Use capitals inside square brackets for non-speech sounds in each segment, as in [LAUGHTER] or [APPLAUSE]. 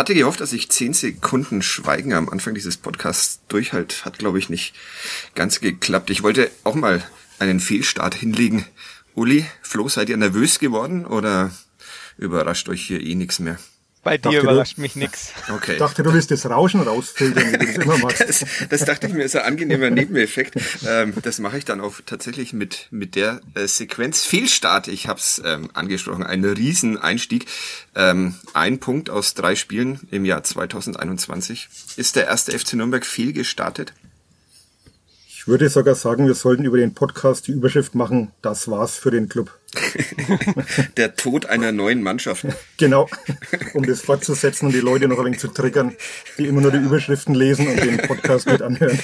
Hatte gehofft, dass ich zehn Sekunden Schweigen am Anfang dieses Podcasts durchhalte. Hat, glaube ich, nicht ganz geklappt. Ich wollte auch mal einen Fehlstart hinlegen. Uli, Flo, seid ihr nervös geworden oder überrascht euch hier eh nichts mehr? Bei dir dachte überrascht du, mich nix. [LAUGHS] Okay. Ich dachte, du willst das Rauschen rausfiltern, wie du das immer [LAUGHS] machst. Das, das dachte ich mir, ist ein angenehmer Nebeneffekt. Ähm, das mache ich dann auch tatsächlich mit, mit der äh, Sequenz. Fehlstart, ich habe es ähm, angesprochen, ein Rieseneinstieg. Ähm, ein Punkt aus drei Spielen im Jahr 2021. Ist der erste FC Nürnberg fehlgestartet? Ich würde sogar sagen, wir sollten über den Podcast die Überschrift machen, das war's für den Club. [LAUGHS] Der Tod einer neuen Mannschaft. Genau, um das fortzusetzen und die Leute noch ein wenig zu triggern, die immer nur die Überschriften lesen und den Podcast mit anhören.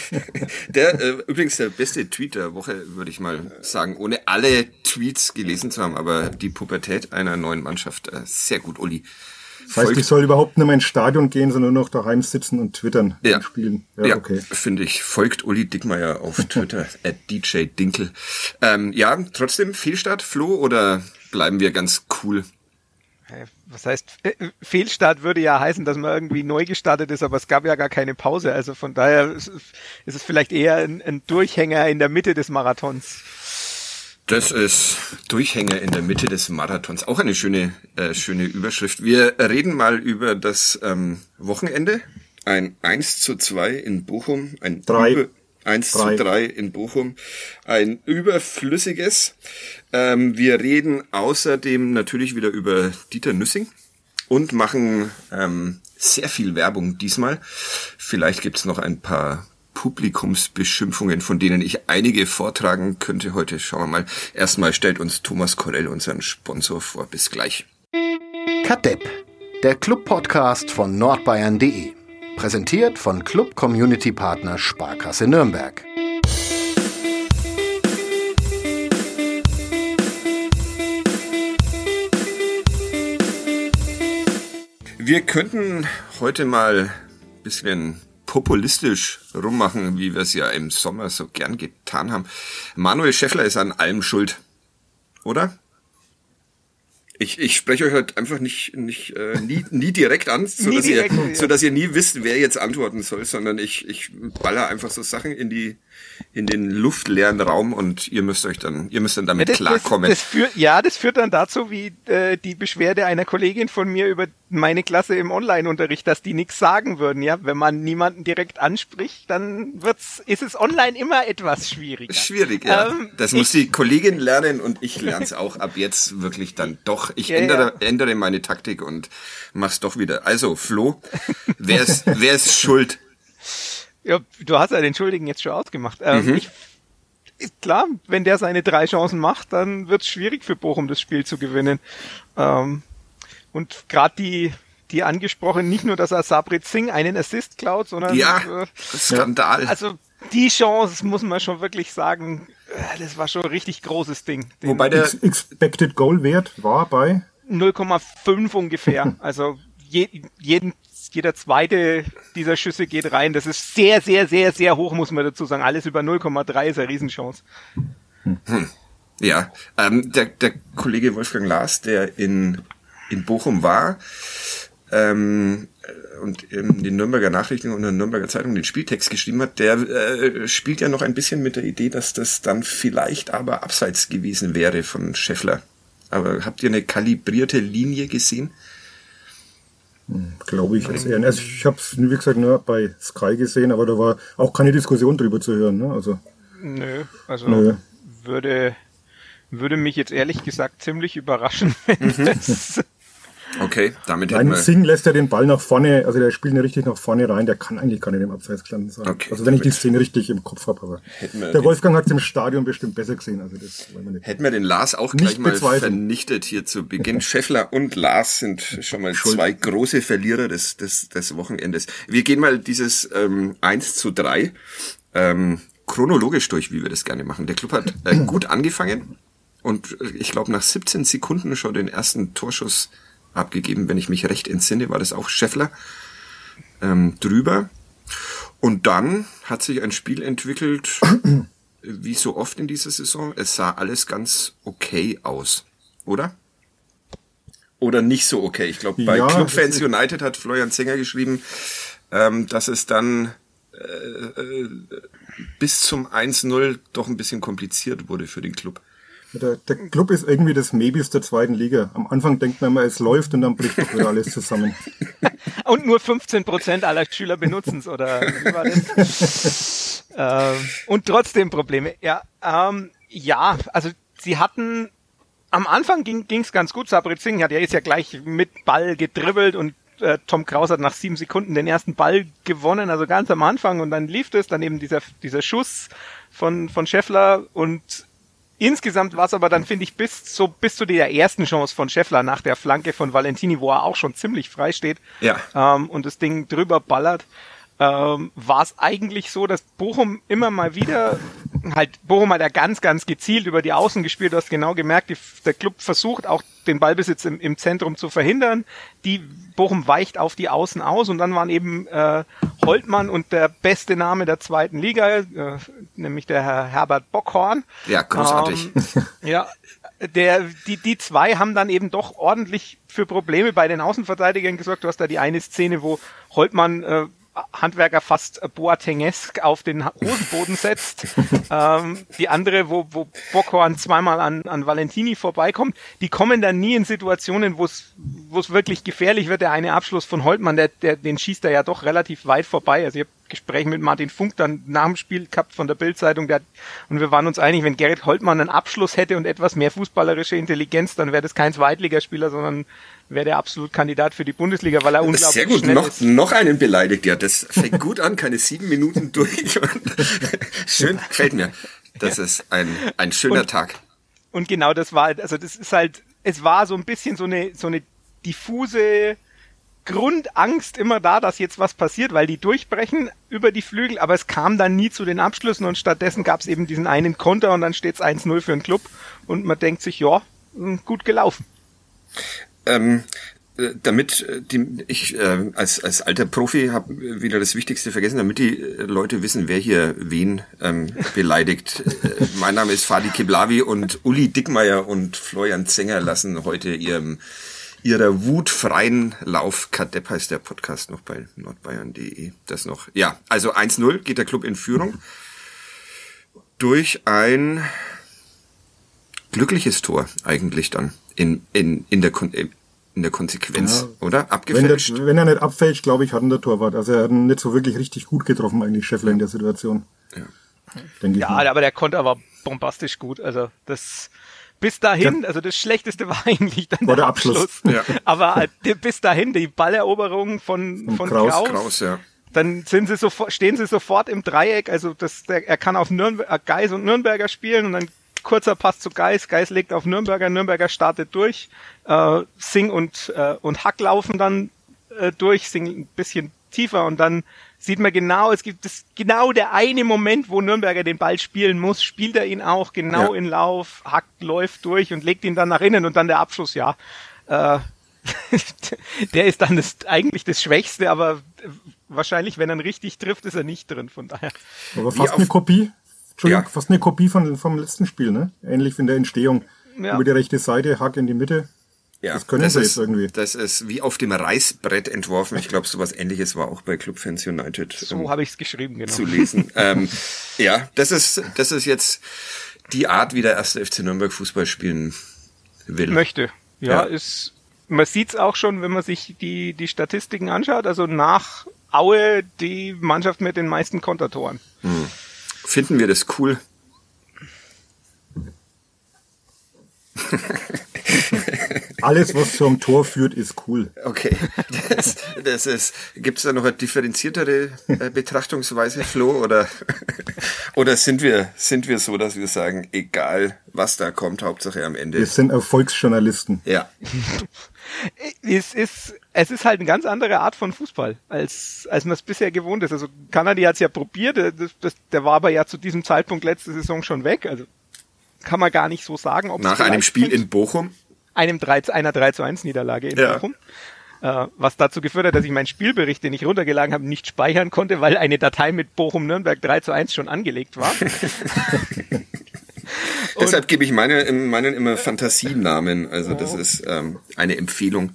Der, äh, übrigens der beste Tweet der Woche, würde ich mal sagen, ohne alle Tweets gelesen zu haben, aber die Pubertät einer neuen Mannschaft, äh, sehr gut, Uli. Das heißt, ich soll überhaupt nicht mehr ins Stadion gehen, sondern nur noch daheim sitzen und twittern ja. und spielen. Ja, ja okay. finde ich. Folgt Uli Dickmeier auf Twitter, [LAUGHS] at DJ Dinkel. Ähm, ja, trotzdem Fehlstart, Flo, oder bleiben wir ganz cool? Was heißt, äh, Fehlstart würde ja heißen, dass man irgendwie neu gestartet ist, aber es gab ja gar keine Pause. Also von daher ist es vielleicht eher ein, ein Durchhänger in der Mitte des Marathons. Das ist Durchhänger in der Mitte des Marathons. Auch eine schöne, äh, schöne Überschrift. Wir reden mal über das ähm, Wochenende. Ein 1 zu 2 in Bochum. Ein drei. Über, 1 drei. zu 3 in Bochum. Ein überflüssiges. Ähm, wir reden außerdem natürlich wieder über Dieter Nüssing und machen ähm, sehr viel Werbung diesmal. Vielleicht gibt's noch ein paar Publikumsbeschimpfungen, von denen ich einige vortragen könnte heute. Schauen wir mal. Erstmal stellt uns Thomas Korell unseren Sponsor vor. Bis gleich. Kadepp, der Club-Podcast von nordbayern.de. Präsentiert von Club Community Partner Sparkasse Nürnberg. Wir könnten heute mal ein bisschen populistisch rummachen, wie wir es ja im Sommer so gern getan haben. Manuel Schäffler ist an allem schuld, oder? Ich, ich spreche euch halt einfach nicht, nicht äh, nie, nie direkt an, [LAUGHS] so, dass ihr, ja. so dass ihr nie wisst, wer jetzt antworten soll, sondern ich, ich baller einfach so Sachen in die in den luftleeren Raum und ihr müsst euch dann, ihr müsst dann damit ja, das, klarkommen. Das, das führt, ja, das führt dann dazu, wie äh, die Beschwerde einer Kollegin von mir über meine Klasse im Online-Unterricht, dass die nichts sagen würden. Ja, wenn man niemanden direkt anspricht, dann wird's, ist es online immer etwas schwieriger. Schwierig, ja. Ähm, das muss die Kollegin lernen und ich lerne es auch ab jetzt wirklich dann doch. Ich [LAUGHS] ja, ändere, ja. ändere meine Taktik und mach's doch wieder. Also Flo, wer ist, wer ist schuld? Ja, du hast ja den Schuldigen jetzt schon ausgemacht. Ähm, mhm. ich, ist klar, wenn der seine drei Chancen macht, dann wird es schwierig für Bochum, das Spiel zu gewinnen. Ähm, und gerade die, die angesprochen, nicht nur, dass er Sabrit Singh einen Assist klaut, sondern ja, äh, Skandal. Also die Chance muss man schon wirklich sagen, äh, das war schon ein richtig großes Ding. Wobei der Expected Goal Wert war bei 0,5 ungefähr. [LAUGHS] Also je, jeden jeder zweite dieser Schüsse geht rein. Das ist sehr, sehr, sehr, sehr hoch, muss man dazu sagen. Alles über 0,3 ist eine Riesenchance. Hm. Ja, ähm, der, der Kollege Wolfgang Lars, der in, in Bochum war, ähm, und in den Nürnberger Nachrichten und in der Nürnberger Zeitung den Spieltext geschrieben hat, der äh, spielt ja noch ein bisschen mit der Idee, dass das dann vielleicht aber abseits gewesen wäre von Scheffler. Aber habt ihr eine kalibrierte Linie gesehen? Hm, Glaube ich jetzt eher. Also ich habe es, wie gesagt, nur bei Sky gesehen, aber da war auch keine Diskussion drüber zu hören. Ne? Also, Nö, also Nö. würde würde mich jetzt ehrlich gesagt ziemlich überraschen, [LAUGHS] wenn mhm. das Okay, damit Nein, hätten. Singh lässt ja den Ball nach vorne, also der spielt nicht richtig nach vorne rein, der kann eigentlich gar nicht im Abseits gelandet sein. Okay, also wenn ich die Szene richtig im Kopf habe, aber der Wolfgang hat es im Stadion bestimmt besser gesehen. Also das wollen wir nicht. Hätten wir den Lars auch gleich mal vernichtet hier zu Beginn. [LAUGHS] Scheffler und Lars sind schon mal Schuld. zwei große Verlierer des, des, des Wochenendes. Wir gehen mal dieses ähm, 1 zu 3 ähm, chronologisch durch, wie wir das gerne machen. Der Club hat äh, [CLEARS THROAT] gut angefangen und äh, ich glaube nach 17 Sekunden schon den ersten Torschuss abgegeben. Wenn ich mich recht entsinne, war das auch Scheffler ähm, drüber. Und dann hat sich ein Spiel entwickelt, [CLEARS THROAT] wie so oft in dieser Saison. Es sah alles ganz okay aus, oder? Oder nicht so okay. Ich glaube, bei ja, Clubfans United hat Florian Zenger geschrieben, ähm, dass es dann äh, äh, bis zum 1-0 doch ein bisschen kompliziert wurde für den Club. Der, der Club ist irgendwie das Maybes der zweiten Liga. Am Anfang denkt man immer, es läuft und dann bricht doch wieder alles zusammen. [LAUGHS] und nur 15 Prozent aller Schüler benutzen es, oder wie war das? [LAUGHS] ähm, und trotzdem Probleme. Ja, ähm, ja, also sie hatten am Anfang ging es ganz gut. Sabrit Singh hat ja jetzt ja gleich mit Ball gedribbelt und äh, Tom Kraus hat nach sieben Sekunden den ersten Ball gewonnen, also ganz am Anfang und dann lief es, dann eben dieser, dieser Schuss von, von Scheffler und Insgesamt war es aber dann, finde ich, bis, so, bis zu der ersten Chance von Scheffler nach der Flanke von Valentini, wo er auch schon ziemlich frei steht ja. ähm, und das Ding drüber ballert, ähm, war es eigentlich so, dass Bochum immer mal wieder, halt Bochum hat ja ganz, ganz gezielt über die Außen gespielt, du hast genau gemerkt, die, der Club versucht auch den Ballbesitz im, im Zentrum zu verhindern. Die Bochum weicht auf die Außen aus und dann waren eben äh, Holtmann und der beste Name der zweiten Liga, äh, nämlich der Herr Herbert Bockhorn. Ja, großartig. Ähm, ja, der, die, die zwei haben dann eben doch ordentlich für Probleme bei den Außenverteidigern gesorgt. Du hast da die eine Szene, wo Holtmann äh, Handwerker fast Boatengesk auf den Hosenboden setzt. [LAUGHS] ähm, die andere, wo, wo Bockhorn zweimal an, an Valentini vorbeikommt, die kommen dann nie in Situationen, wo es wirklich gefährlich wird. Der eine Abschluss von Holtmann, der, der, den schießt er ja doch relativ weit vorbei. Also ich habe Gespräch mit Martin Funk dann nach dem Spiel gehabt von der Bildzeitung, und wir waren uns einig, wenn Gerrit Holtmann einen Abschluss hätte und etwas mehr fußballerische Intelligenz, dann wäre das kein Zweitligaspieler, sondern wäre der absolut Kandidat für die Bundesliga, weil er das unglaublich sehr gut. schnell noch, ist. Noch einen beleidigt, ja, das fängt gut an, keine sieben Minuten durch. [LAUGHS] Schön, gefällt mir. Das ja. ist ein, ein schöner und, Tag. Und genau das war, also das ist halt, es war so ein bisschen so eine, so eine diffuse Grundangst immer da, dass jetzt was passiert, weil die durchbrechen über die Flügel, aber es kam dann nie zu den Abschlüssen und stattdessen gab es eben diesen einen Konter und dann steht es 1-0 für den Club und man denkt sich, ja, hm, gut gelaufen. Ähm, äh, damit äh, die, ich äh, als, als alter Profi habe wieder das Wichtigste vergessen, damit die äh, Leute wissen, wer hier wen ähm, beleidigt. mein Name ist Fadi Kiblavi und Uli Dickmeier und Florian Zenger lassen heute ihrem ihrer wutfreien Lauf. Kadepp heißt der Podcast noch bei nordbayern.de. Das noch. Ja, also 1-0 geht der Club in Führung. Durch ein glückliches Tor eigentlich dann in, in, in der in der Konsequenz, ja, oder? Abgefälscht? Wenn, der, wenn er nicht abfälscht, glaube ich, hat ihn der Torwart. Also er hat ihn nicht so wirklich richtig gut getroffen, eigentlich Scheffler in der Situation. Ja, ja aber der konnte aber bombastisch gut. Also das bis dahin, ja. also das Schlechteste war [LAUGHS] eigentlich dann war der, der Abschluss. Abschluss. Ja. Aber äh, bis dahin die Balleroberung von, von Kraus. Kraus, Kraus ja. Dann sind sie sofort, stehen sie sofort im Dreieck. Also das, der, er kann auf Nürnberg, äh, Geis und Nürnberger spielen und dann kurzer Pass zu Geis. Geis legt auf Nürnberger, Nürnberger startet durch. Äh, Sing und, äh, und Hack laufen dann äh, durch, Sing ein bisschen tiefer und dann sieht man genau, es gibt das, genau der eine Moment, wo Nürnberger den Ball spielen muss, spielt er ihn auch genau ja. in Lauf, Hack läuft durch und legt ihn dann nach innen und dann der Abschluss, ja. Äh, [LAUGHS] der ist dann das, eigentlich das Schwächste, aber wahrscheinlich, wenn er ihn richtig trifft, ist er nicht drin, von daher. Aber fast eine Kopie, Entschuldigung, ja. fast eine Kopie von, vom letzten Spiel, ne? Ähnlich wie in der Entstehung. Ja. Über die rechte Seite, Hack in die Mitte. Ja, das können das sie ist, jetzt irgendwie. Das ist wie auf dem Reißbrett entworfen. Ich glaube, sowas ähnliches war auch bei Club Fans United. So ähm, habe ich es geschrieben, genau. Zu lesen. [LAUGHS] ähm, ja, das ist, das ist jetzt die Art, wie der erste FC Nürnberg Fußball spielen will. Möchte. Ja, ja. ist, man sieht's auch schon, wenn man sich die, die Statistiken anschaut. Also nach Aue die Mannschaft mit den meisten Kontertoren. Hm. Finden wir das cool? Alles, was zum Tor führt, ist cool. Okay. Das, das ist, gibt es da noch eine differenziertere äh, Betrachtungsweise, Flo? Oder, oder sind wir, sind wir so, dass wir sagen, egal was da kommt, Hauptsache am Ende. Wir sind Erfolgsjournalisten. Ja. [LAUGHS] es ist, es ist halt eine ganz andere Art von Fußball, als, als man es bisher gewohnt ist. Also Kanadi hat es ja probiert, das, das, der war aber ja zu diesem Zeitpunkt letzte Saison schon weg. Also kann man gar nicht so sagen. Ob Nach einem Spiel in Bochum? Einem 3, einer 3 zu 1 Niederlage in ja. Bochum. Äh, was dazu geführt hat, dass ich meinen Spielbericht, den ich runtergeladen habe, nicht speichern konnte, weil eine Datei mit Bochum-Nürnberg 3 zu 1 schon angelegt war. [LAUGHS] Deshalb gebe ich meine, meinen immer Fantasienamen. Also das ist ähm, eine Empfehlung.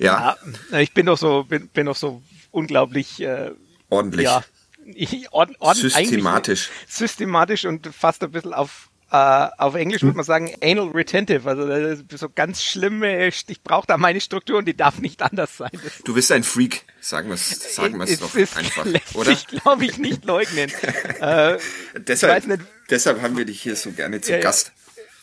Ja. ja. Ich bin doch so, bin, bin doch so unglaublich äh, ordentlich. Ja, ich, ord, ord, systematisch. Systematisch und fast ein bisschen auf Uh, auf Englisch würde man sagen anal retentive, also so ganz schlimme, ich brauche da meine Struktur und die darf nicht anders sein. Das du bist ein Freak, sagen wir es sagen wir's doch ist, einfach, lässt oder? Ich glaube ich nicht leugnen. [LAUGHS] uh, deshalb, nicht, deshalb haben wir dich hier so gerne zu ja, Gast.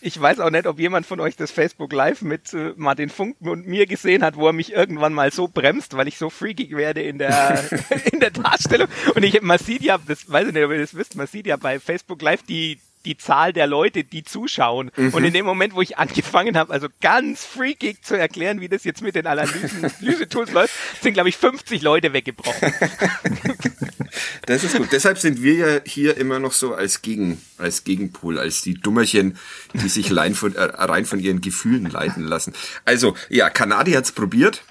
Ich weiß auch nicht, ob jemand von euch das Facebook Live mit äh, Martin Funk und mir gesehen hat, wo er mich irgendwann mal so bremst, weil ich so freakig werde in der, [LAUGHS] in der Darstellung. Und ich, man sieht ja, das weiß ich nicht, ob ihr das wisst, man sieht ja bei Facebook Live die, die Zahl der Leute, die zuschauen. Mhm. Und in dem Moment, wo ich angefangen habe, also ganz freakig zu erklären, wie das jetzt mit den [LAUGHS] Analyse-Tools läuft, sind, glaube ich, 50 Leute weggebrochen. [LAUGHS] Das ist gut. Deshalb sind wir ja hier immer noch so als Gegen, als Gegenpol, als die Dummerchen, die sich [LAUGHS] rein von, äh, rein von ihren Gefühlen leiten lassen. Also, ja, Kanadi hat's probiert.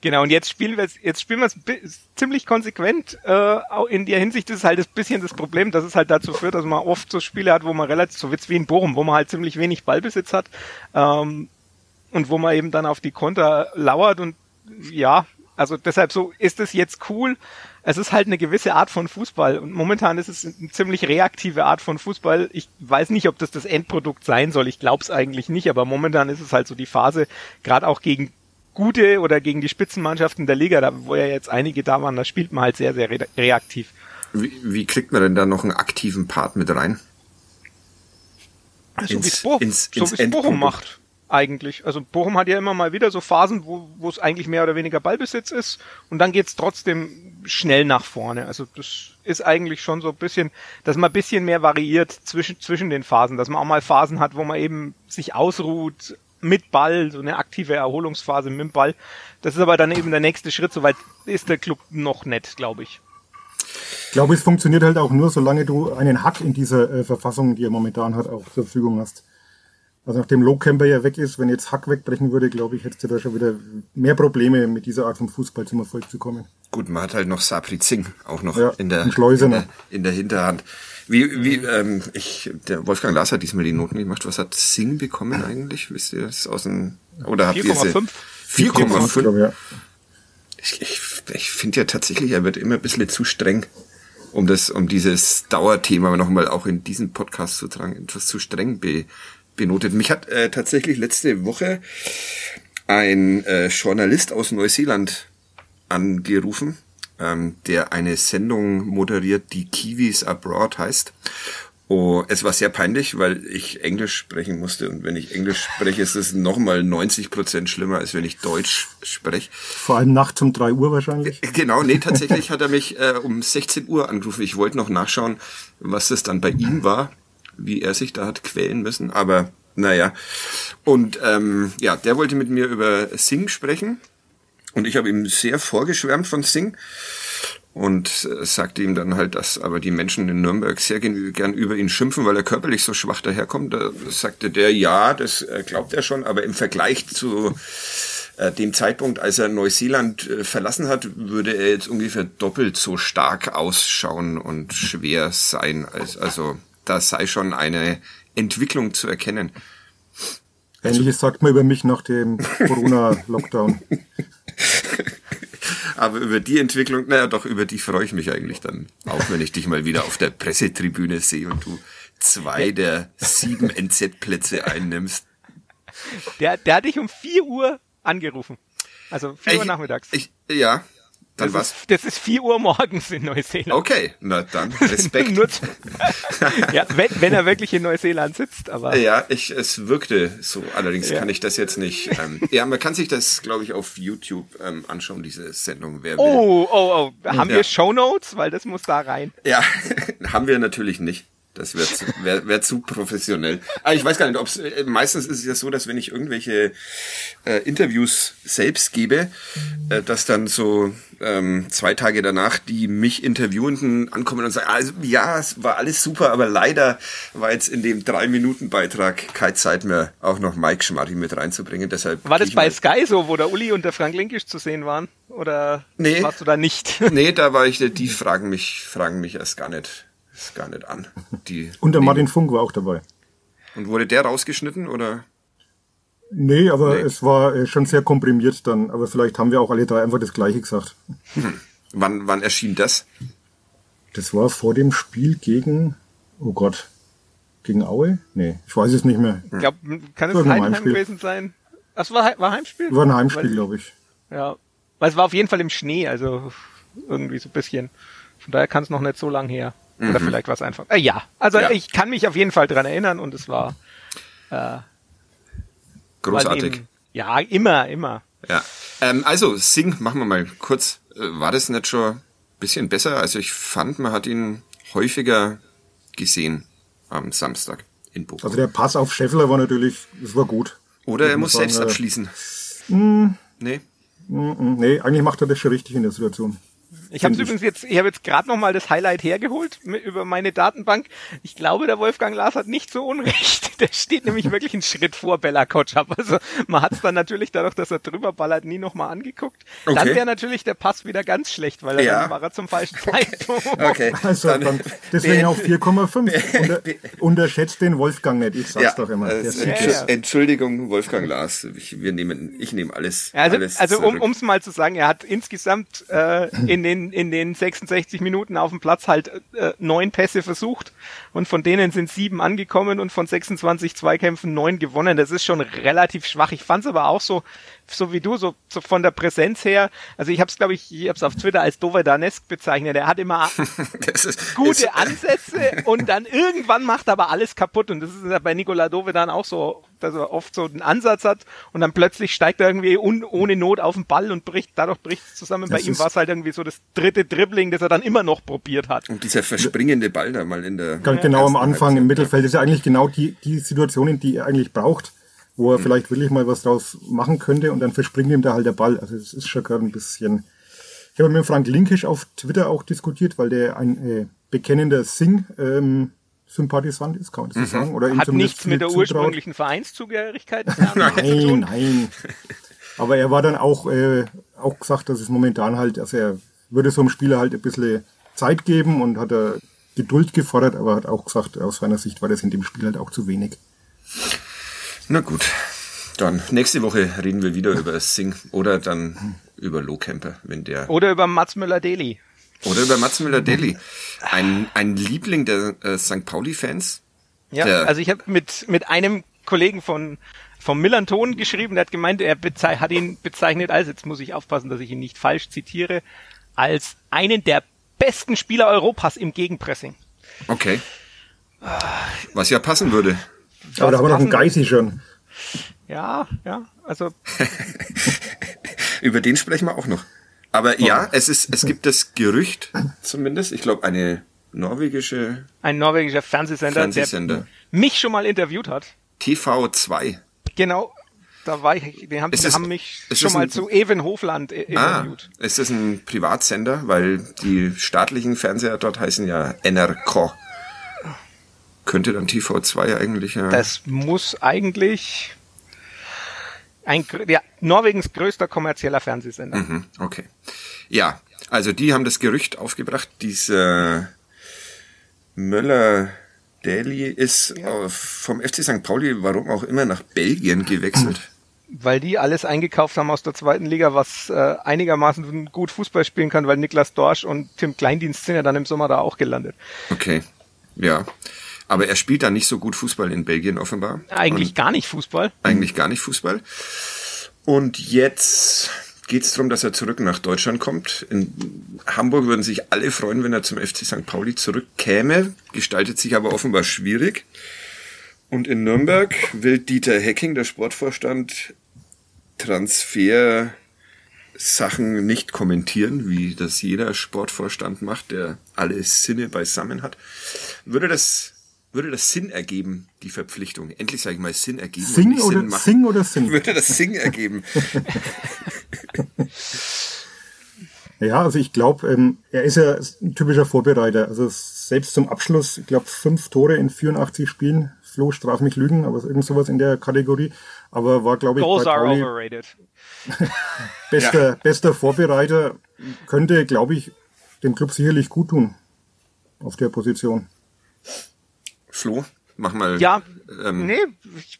Genau, und jetzt spielen wir es, jetzt spielen wir es ziemlich konsequent. Äh, in der Hinsicht ist es halt ein bisschen das Problem, dass es halt dazu führt, dass man oft so Spiele hat, wo man relativ, so wie in Bochum, wo man halt ziemlich wenig Ballbesitz hat ähm, und wo man eben dann auf die Konter lauert und ja, also deshalb so ist es jetzt cool. Es ist halt eine gewisse Art von Fußball und momentan ist es eine ziemlich reaktive Art von Fußball. Ich weiß nicht, ob das das Endprodukt sein soll. Ich glaube es eigentlich nicht, aber momentan ist es halt so die Phase, gerade auch gegen gute oder gegen die Spitzenmannschaften der Liga, da wo ja jetzt einige da waren, da spielt man halt sehr, sehr re reaktiv. Wie, wie kriegt man denn da noch einen aktiven Part mit rein? So wie es Bo so Bochum macht eigentlich. Also Bochum hat ja immer mal wieder so Phasen, wo, wo es eigentlich mehr oder weniger Ballbesitz ist und dann geht's trotzdem schnell nach vorne. Also das ist eigentlich schon so ein bisschen, dass man ein bisschen mehr variiert zwischen, zwischen den Phasen, dass man auch mal Phasen hat, wo man eben sich ausruht, mit Ball, so eine aktive Erholungsphase mit dem Ball. Das ist aber dann eben der nächste Schritt, soweit ist der Club noch nicht, glaube ich. Ich glaube, es funktioniert halt auch nur, solange du einen Hack in dieser äh, Verfassung, die er momentan hat, auch zur Verfügung hast. Also nachdem Lowcamper ja weg ist, wenn jetzt Hack wegbrechen würde, glaube ich, hättest du da schon wieder mehr Probleme mit dieser Art von Fußball zum Erfolg zu kommen. Gut, man hat halt noch Sabri Zing auch noch ja, in, der, in, der, in der Hinterhand. Wie, wie, ähm, ich, der Wolfgang Lars hat diesmal die Noten gemacht. Was hat Sing bekommen eigentlich? Wisst ihr das aus dem, oder habt ihr 4,5? 4,5? Ja. Ich, ich, ich finde ja tatsächlich, er wird immer ein bisschen zu streng, um das, um dieses Dauerthema nochmal auch in diesen Podcast zu tragen, etwas zu streng be, benotet. Mich hat äh, tatsächlich letzte Woche ein äh, Journalist aus Neuseeland angerufen, ähm, der eine Sendung moderiert, die Kiwis Abroad heißt. Oh, es war sehr peinlich, weil ich Englisch sprechen musste. Und wenn ich Englisch spreche, ist es nochmal 90 Prozent schlimmer, als wenn ich Deutsch spreche. Vor allem nachts um drei Uhr wahrscheinlich. Äh, genau, nee, tatsächlich hat er mich äh, um 16 Uhr angerufen. Ich wollte noch nachschauen, was das dann bei ihm war, wie er sich da hat quälen müssen. Aber naja. Und ähm, ja, der wollte mit mir über Sing sprechen. Und ich habe ihm sehr vorgeschwärmt von Singh und äh, sagte ihm dann halt, dass aber die Menschen in Nürnberg sehr gern über ihn schimpfen, weil er körperlich so schwach daherkommt. Da sagte der, ja, das äh, glaubt er schon, aber im Vergleich zu äh, dem Zeitpunkt, als er Neuseeland verlassen hat, würde er jetzt ungefähr doppelt so stark ausschauen und schwer sein. Also da sei schon eine Entwicklung zu erkennen. Ähnliches sagt man über mich nach dem Corona-Lockdown. [LAUGHS] Aber über die Entwicklung, naja, doch, über die freue ich mich eigentlich dann. Auch wenn ich dich mal wieder auf der Pressetribüne sehe und du zwei der sieben NZ-Plätze einnimmst. Der, der hat dich um vier Uhr angerufen. Also vier Uhr nachmittags. Ich, ja, dann das was? Ist, das ist 4 Uhr morgens in Neuseeland. Okay, na dann [LAUGHS] Respekt. [LAUGHS] ja, wenn, wenn er wirklich in Neuseeland sitzt, aber. Ja, ich, es wirkte so. Allerdings ja. kann ich das jetzt nicht. Ähm, ja, man kann sich das, glaube ich, auf YouTube ähm, anschauen, diese Sendung. Wer oh, oh, oh. Haben ja. wir Show Notes? Weil das muss da rein. Ja, [LAUGHS] haben wir natürlich nicht. Das wäre zu, wär, wär zu professionell. Ah, ich weiß gar nicht, ob es äh, meistens ist es ja so, dass wenn ich irgendwelche äh, Interviews selbst gebe, äh, dass dann so ähm, zwei Tage danach die mich Interviewenden ankommen und sagen, also ja, es war alles super, aber leider war jetzt in dem drei Minuten Beitrag keine Zeit mehr, auch noch Mike Schmarri mit reinzubringen. Deshalb war das bei Sky so, wo der Uli und der Frank Linkisch zu sehen waren? Oder nee, warst du da nicht? nee, da war ich, die fragen mich, fragen mich erst gar nicht ist gar nicht an. Die [LAUGHS] Und der Martin Funk war auch dabei. Und wurde der rausgeschnitten oder? Nee, aber nee. es war äh, schon sehr komprimiert dann. Aber vielleicht haben wir auch alle drei einfach das Gleiche gesagt. Hm. Wann, wann erschien das? Das war vor dem Spiel gegen, oh Gott, gegen Aue? Nee, ich weiß es nicht mehr. Ich glaube, kann es ein Heimspiel gewesen sein? Das war, war Heimspiel? War ein Heimspiel, glaube ich. Ja, weil es war auf jeden Fall im Schnee, also irgendwie so ein bisschen. Von daher kann es noch nicht so lang her. Mhm. Oder vielleicht was einfach. Äh, ja, also ja. ich kann mich auf jeden Fall dran erinnern und es war äh, großartig. Eben, ja, immer, immer. Ja. Ähm, also, Sing, machen wir mal kurz. Äh, war das nicht schon ein bisschen besser? Also ich fand, man hat ihn häufiger gesehen am Samstag in Bochum. Also der Pass auf Scheffler war natürlich, das war gut. Oder er muss sagen, selbst abschließen. Mh, mm. nee. Mh, mm, nee, eigentlich macht er das schon richtig in der Situation. Ich habe übrigens jetzt, ich habe jetzt gerade noch mal das Highlight hergeholt über meine Datenbank. Ich glaube, der Wolfgang Lars hat nicht so unrecht. [LAUGHS] Der steht nämlich wirklich einen Schritt vor Bella Kotschap. Also man hat es dann natürlich dadurch, dass er drüber ballert, nie noch mal angeguckt. Okay. Dann wäre natürlich der Pass wieder ganz schlecht, weil er ja. dann war er zum falschen [LAUGHS] Zeitpunkt. Okay. [LAUGHS] Also dann, dann deswegen auch 4,5. Unter, unterschätzt den Wolfgang nicht. Ich sag's ja, doch immer. Ja, Entschuldigung, Wolfgang Lars. Ich, wir nehmen, ich nehme alles. Also, alles also um es mal zu sagen, er hat insgesamt äh, in den, in den 66 Minuten auf dem Platz halt äh, neun Pässe versucht und von denen sind sieben angekommen und von 26 Zweikämpfen neun gewonnen. Das ist schon relativ schwach. Ich fand es aber auch so, so wie du, so, so von der Präsenz her. Also ich habe es, glaube ich, ich habe es auf Twitter als Dovedanesk bezeichnet. Er hat immer [LAUGHS] ist, gute ist, Ansätze [LAUGHS] und dann irgendwann macht aber alles kaputt. Und das ist ja bei Nikola Dovedan auch so, dass er oft so einen Ansatz hat und dann plötzlich steigt er irgendwie un, ohne Not auf den Ball und bricht, dadurch bricht es zusammen. Das bei ihm war es halt irgendwie so das dritte Dribbling, das er dann immer noch probiert hat. Und dieser verspringende Ball da mal in der. Ganz genau am Anfang Halbzeit. im Mittelfeld ist ja eigentlich genau die, die Situation, die er eigentlich braucht wo er mhm. vielleicht wirklich mal was draus machen könnte und dann verspringt ihm da halt der Ball. Also das ist schon gerade ein bisschen. Ich habe mit Frank Linkisch auf Twitter auch diskutiert, weil der ein äh, bekennender Sing ähm, Sympathisant ist, kann man das mhm. sagen? Oder Hat nichts mit der zutraut. ursprünglichen Vereinszugehörigkeit Nein, nein. Aber er war dann auch, äh, auch gesagt, dass es momentan halt, also er würde so einem Spieler halt ein bisschen Zeit geben und hat er Geduld gefordert, aber hat auch gesagt, aus seiner Sicht war das in dem Spiel halt auch zu wenig. Na gut. Dann nächste Woche reden wir wieder über Sing oder dann über Lohkemper, wenn der. Oder über Mats Müller-Deli. Oder über Mats Müller-Deli. Ein, ein Liebling der äh, St. Pauli-Fans. Ja, also ich habe mit, mit einem Kollegen von vom Millanton geschrieben, der hat gemeint, er hat ihn bezeichnet als, jetzt muss ich aufpassen, dass ich ihn nicht falsch zitiere, als einen der besten Spieler Europas im Gegenpressing. Okay. Was ja passen würde. Aber da haben wir noch einen Geisi schon. Ja, ja, also. [LAUGHS] Über den sprechen wir auch noch. Aber ja, es ist, es gibt das Gerücht, zumindest, ich glaube, eine norwegische. Ein norwegischer Fernsehsender, Fernsehsender, der mich schon mal interviewt hat. TV2. Genau, da war ich, die haben, die haben mich schon mal ein, zu Even Hofland ah, interviewt. Ah, ist das ein Privatsender? Weil die staatlichen Fernseher dort heißen ja NRK könnte dann TV2 eigentlich ja. Das muss eigentlich ein, ja, Norwegens größter kommerzieller Fernsehsender. Mhm, okay. Ja, also die haben das Gerücht aufgebracht, dieser Möller Daly ist ja. vom FC St. Pauli, warum auch immer, nach Belgien gewechselt. Weil die alles eingekauft haben aus der zweiten Liga, was äh, einigermaßen gut Fußball spielen kann, weil Niklas Dorsch und Tim Kleindienst sind ja dann im Sommer da auch gelandet. Okay, ja. Aber er spielt da nicht so gut Fußball in Belgien offenbar. Eigentlich Und gar nicht Fußball. Eigentlich gar nicht Fußball. Und jetzt geht es darum, dass er zurück nach Deutschland kommt. In Hamburg würden sich alle freuen, wenn er zum FC St. Pauli zurückkäme. Gestaltet sich aber offenbar schwierig. Und in Nürnberg will Dieter Hecking, der Sportvorstand, Transfer Sachen nicht kommentieren, wie das jeder Sportvorstand macht, der alle Sinne beisammen hat. Würde das würde das Sinn ergeben, die Verpflichtung? Endlich sage ich mal Sinn ergeben. Sing oder, Sinn Sing oder Sinn? Würde das Sing ergeben? [LAUGHS] ja, also ich glaube, ähm, er ist ja ein typischer Vorbereiter. Also selbst zum Abschluss, ich glaube, fünf Tore in 84 Spielen. Flo, straf mich lügen, aber irgend sowas in der Kategorie. Aber war, glaube ich, Goals bei Pauli are overrated. [LAUGHS] bester, ja. bester Vorbereiter könnte, glaube ich, dem Club sicherlich gut tun auf der Position. Flo, mach mal ja, ähm, nee,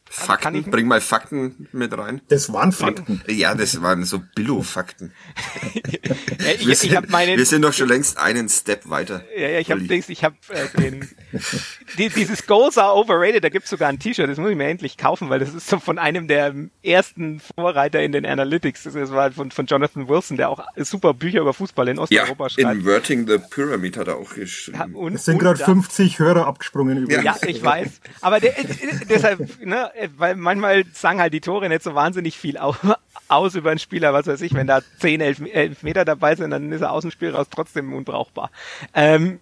Fakten, ich, bring mal Fakten mit rein. Das waren Fakten. Ja, das waren so Billo-Fakten. [LAUGHS] ich, wir, sind, wir sind doch schon längst einen Step weiter. Ja, ja, ich habe ich hab, äh, den, die, dieses Goals are overrated, da gibt's sogar ein T-Shirt, das muss ich mir endlich kaufen, weil das ist so von einem der ersten Vorreiter in den Analytics. Das war von, von Jonathan Wilson, der auch super Bücher über Fußball in Osteuropa ja, schreibt. Inverting the Pyramid hat er auch geschrieben. Ja, und, es sind gerade 50 Hörer abgesprungen übrigens. Ja, ich weiß. Aber der, [LAUGHS] deshalb, ne, weil manchmal sagen halt die Tore nicht so wahnsinnig viel aus über einen Spieler, was weiß ich, wenn da 10, 11, 11 Meter dabei sind, dann ist er aus dem Spiel raus trotzdem unbrauchbar. Ähm,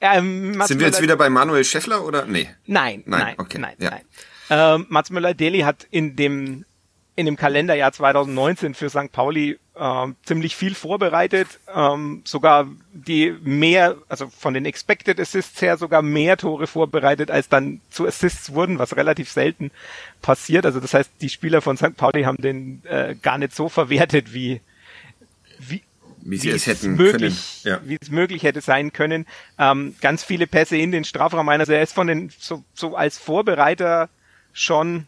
ähm, sind wir jetzt wieder bei Manuel Scheffler oder? Nee. Nein, nein, nein, okay. nein, ja. nein. Ähm, Mats Müller-Deli hat in dem in dem Kalenderjahr 2019 für St. Pauli ähm, ziemlich viel vorbereitet, ähm, sogar die mehr, also von den Expected Assists her sogar mehr Tore vorbereitet, als dann zu Assists wurden, was relativ selten passiert. Also das heißt, die Spieler von St. Pauli haben den äh, gar nicht so verwertet, wie wie, wie sie wie es hätten möglich, können. Ja. wie es möglich hätte sein können. Ähm, ganz viele Pässe in den Strafraum. Also er ist von den so, so als Vorbereiter schon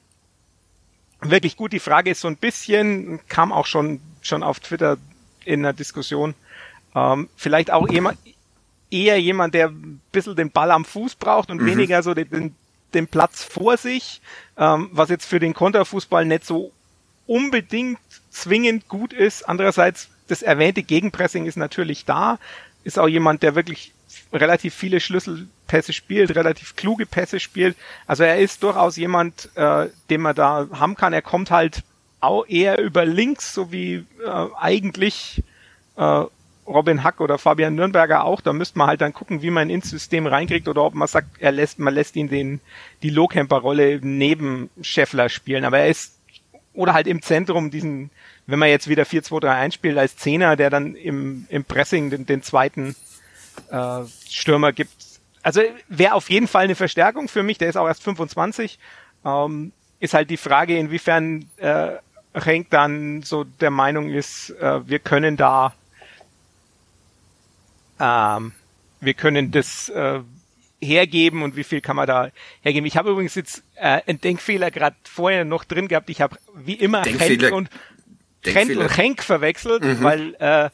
wirklich gut. Die Frage ist so ein bisschen, kam auch schon, schon auf Twitter in der Diskussion, ähm, vielleicht auch jemand, eher jemand, der ein bisschen den Ball am Fuß braucht und mhm. weniger so den, den Platz vor sich, ähm, was jetzt für den Konterfußball nicht so unbedingt zwingend gut ist. Andererseits, das erwähnte Gegenpressing ist natürlich da, ist auch jemand, der wirklich relativ viele Schlüsselpässe spielt, relativ kluge Pässe spielt. Also er ist durchaus jemand, äh, den man da haben kann. Er kommt halt auch eher über links, so wie äh, eigentlich äh, Robin Hack oder Fabian Nürnberger auch. Da müsste man halt dann gucken, wie man ins System reinkriegt oder ob man sagt, er lässt, man lässt ihn den, die Low-Camper-Rolle neben Scheffler spielen. Aber er ist, oder halt im Zentrum diesen, wenn man jetzt wieder 4-2-3-1 spielt als Zehner, der dann im, im Pressing den, den zweiten äh, Stürmer gibt. Also wäre auf jeden Fall eine Verstärkung für mich. Der ist auch erst 25. Ähm, ist halt die Frage, inwiefern äh, Henk dann so der Meinung ist, äh, wir können da, ähm, wir können das äh, hergeben und wie viel kann man da hergeben. Ich habe übrigens jetzt äh, einen Denkfehler gerade vorher noch drin gehabt. Ich habe wie immer Henk und und Henk verwechselt, mhm. weil äh,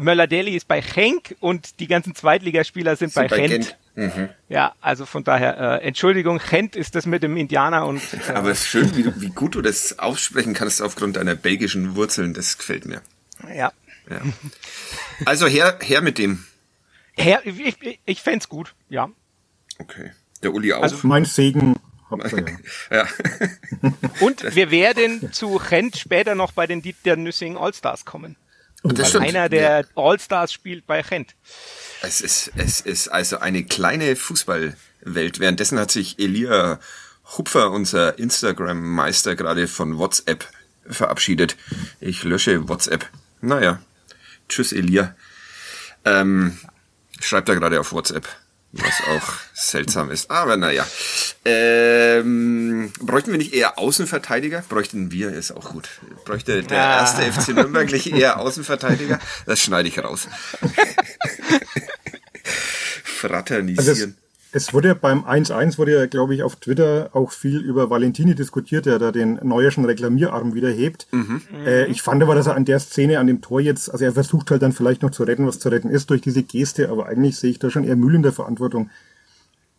Möller-Deli ist bei Henk und die ganzen Zweitligaspieler sind, sind bei, bei Gent. Mhm. Ja, also von daher, äh, Entschuldigung, Gent ist das mit dem Indianer und. Äh, [LAUGHS] Aber es ist schön, wie, du, wie gut du das aussprechen kannst aufgrund deiner belgischen Wurzeln, das gefällt mir. Ja. ja. Also her, her mit dem. Her, ich, ich, ich fände gut, ja. Okay. Der Uli auch. Also mein Segen [LAUGHS] ja. Und wir werden zu Gent später noch bei den Dieter Nüssing Allstars kommen. Und einer der ja. All-Stars spielt bei Gent. Es ist, es ist also eine kleine Fußballwelt. Währenddessen hat sich Elia Hupfer, unser Instagram-Meister, gerade von WhatsApp verabschiedet. Ich lösche WhatsApp. Naja. Tschüss, Elia. Ähm, schreibt er gerade auf WhatsApp. Was auch seltsam ist. Aber naja. Ähm, bräuchten wir nicht eher Außenverteidiger? Bräuchten wir, ist auch gut. Bräuchte der ah. erste FC Nürnberg nicht eher Außenverteidiger? Das schneide ich raus. [LAUGHS] Fraternisieren. Es wurde beim 1-1 wurde ja, glaube ich, auf Twitter auch viel über Valentini diskutiert, der da den neuerschen Reklamierarm wieder hebt. Mhm. Äh, ich fand aber, dass er an der Szene, an dem Tor jetzt, also er versucht halt dann vielleicht noch zu retten, was zu retten ist durch diese Geste, aber eigentlich sehe ich da schon eher Müll in der Verantwortung,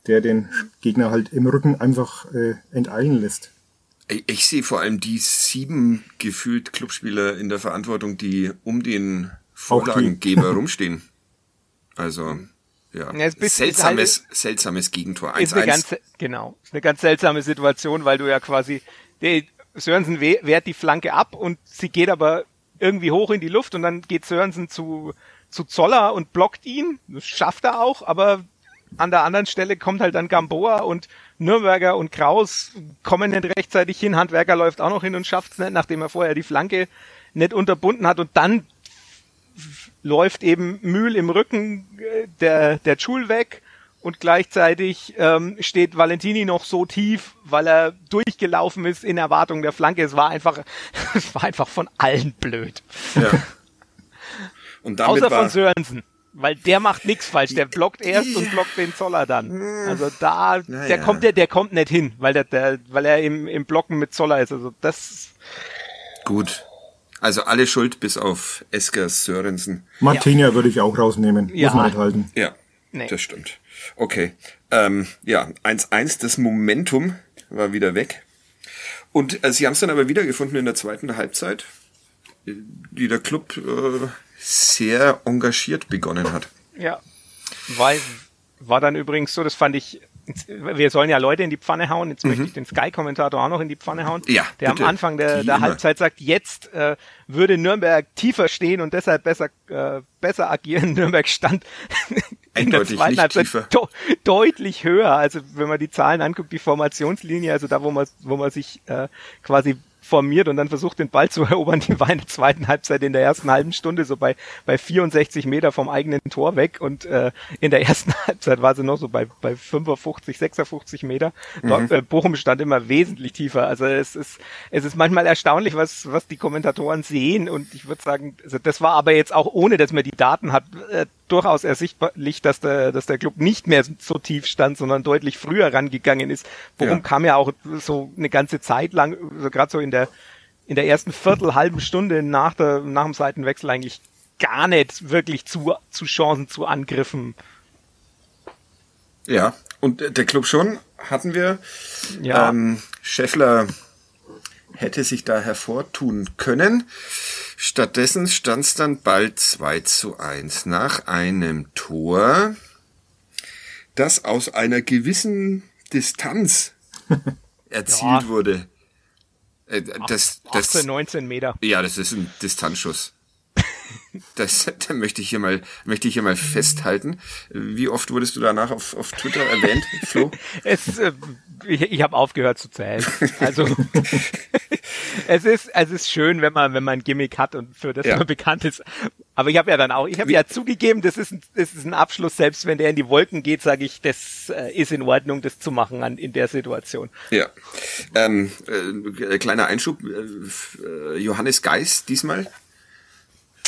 der den Gegner halt im Rücken einfach äh, enteilen lässt. Ich, ich sehe vor allem die sieben gefühlt Clubspieler in der Verantwortung, die um den Vorlagengeber [LAUGHS] rumstehen. Also ja, ja seltsames, halt, seltsames Gegentor. 1 ist eine ganz, genau, ist eine ganz seltsame Situation, weil du ja quasi, der Sörensen wehrt die Flanke ab und sie geht aber irgendwie hoch in die Luft und dann geht Sörensen zu, zu Zoller und blockt ihn. Das schafft er auch, aber an der anderen Stelle kommt halt dann Gamboa und Nürnberger und Kraus kommen nicht rechtzeitig hin. Handwerker läuft auch noch hin und schafft es nicht, nachdem er vorher die Flanke nicht unterbunden hat. Und dann läuft eben Mühl im Rücken äh, der, der Schul weg und gleichzeitig ähm, steht Valentini noch so tief, weil er durchgelaufen ist in Erwartung der Flanke. Es war einfach, [LAUGHS] es war einfach von allen blöd. Ja. [LAUGHS] Und damit Außer von Sörensen. Weil der macht nichts falsch, der blockt erst und blockt den Zoller dann. Also da, naja. der kommt der, der kommt nicht hin, weil der, der, weil er im, im Blocken mit Zoller ist. Also das. Gut. Also alle Schuld bis auf Esker Sörensen. Martinia ja. würde ich auch rausnehmen. Ja. Muss man nicht halten. Ja, nee. das stimmt. Okay. Ähm, ja, 1-1, das Momentum war wieder weg. Und äh, sie haben es dann aber wiedergefunden in der zweiten Halbzeit, die der Club äh, sehr engagiert begonnen hat. Ja, weil war dann übrigens so, das fand ich wir sollen ja Leute in die Pfanne hauen. Jetzt mhm. möchte ich den Sky-Kommentator auch noch in die Pfanne hauen. Ja, der bitte. am Anfang der, der Halbzeit sagt, jetzt äh, würde Nürnberg tiefer stehen und deshalb besser, äh, besser agieren. [LAUGHS] Nürnberg stand in der zweiten Halbzeit de deutlich höher. Also wenn man die Zahlen anguckt, die Formationslinie, also da, wo man, wo man sich äh, quasi formiert und dann versucht, den Ball [LAUGHS] zu erobern. Die war in der zweiten Halbzeit in der ersten halben Stunde so bei, bei 64 Meter vom eigenen Tor weg und äh, in der ersten [LAUGHS] Halbzeit war sie noch so bei, bei 55, 56 Meter. Dort, mhm. äh, Bochum stand immer wesentlich tiefer. Also es ist, es ist manchmal erstaunlich, was, was die Kommentatoren sehen und ich würde sagen, also das war aber jetzt auch ohne, dass man die Daten hat, äh, durchaus ersichtlich, dass der, dass der Club nicht mehr so tief stand, sondern deutlich früher rangegangen ist. Worum ja. kam ja auch so eine ganze Zeit lang, also gerade so in der, in der ersten Viertel, halben Stunde nach der, nach dem Seitenwechsel eigentlich gar nicht wirklich zu, zu Chancen, zu Angriffen. Ja, und der Club schon hatten wir. Ja. Ähm, Scheffler hätte sich da hervortun können. Stattdessen stand es dann bald 2 zu 1 nach einem Tor, das aus einer gewissen Distanz [LAUGHS] erzielt ja. wurde. Äh, das, das, 18, 19 Meter. Ja, das ist ein Distanzschuss. Das, da möchte ich hier mal, möchte ich hier mal festhalten. Wie oft wurdest du danach auf, auf Twitter erwähnt, Flo? [LAUGHS] es, äh, ich, ich habe aufgehört zu zählen. Also [LAUGHS] es ist, es ist schön, wenn man, wenn man ein Gimmick hat und für das ja. man bekannt ist. Aber ich habe ja dann auch, ich habe ja zugegeben, das ist, ein, das ist ein Abschluss, selbst wenn der in die Wolken geht, sage ich, das äh, ist in Ordnung, das zu machen an, in der Situation. Ja. Ähm, äh, kleiner Einschub, äh, Johannes Geis diesmal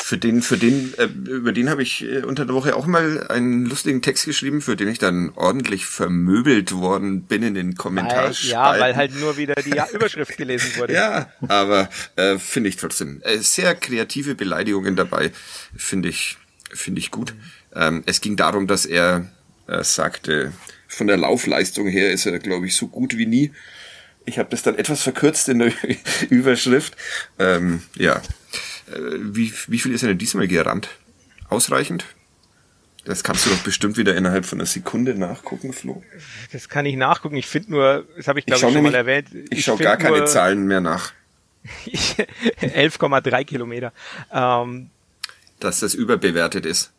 für den, für den, äh, über den habe ich äh, unter der Woche auch mal einen lustigen Text geschrieben, für den ich dann ordentlich vermöbelt worden bin in den Kommentaren. Ja, weil halt nur wieder die [LAUGHS] Überschrift gelesen wurde. ja, aber äh, finde ich trotzdem äh, sehr kreative Beleidigungen dabei, finde ich, finde ich gut. Mhm. Ähm, es ging darum, dass er äh, sagte, von der Laufleistung her ist er, glaube ich, so gut wie nie. Ich habe das dann etwas verkürzt in der [LAUGHS] Überschrift. Ähm, ja, wie, wie viel ist er denn diesmal gerannt? Ausreichend? Das kannst du doch bestimmt wieder innerhalb von einer Sekunde nachgucken, Flo. Das kann ich nachgucken. Ich finde nur, das habe ich glaube ich, ich schon nämlich, mal erwähnt. Ich, ich schaue gar keine Zahlen mehr nach. [LAUGHS] 11,3 Kilometer. Ähm, Dass das überbewertet ist.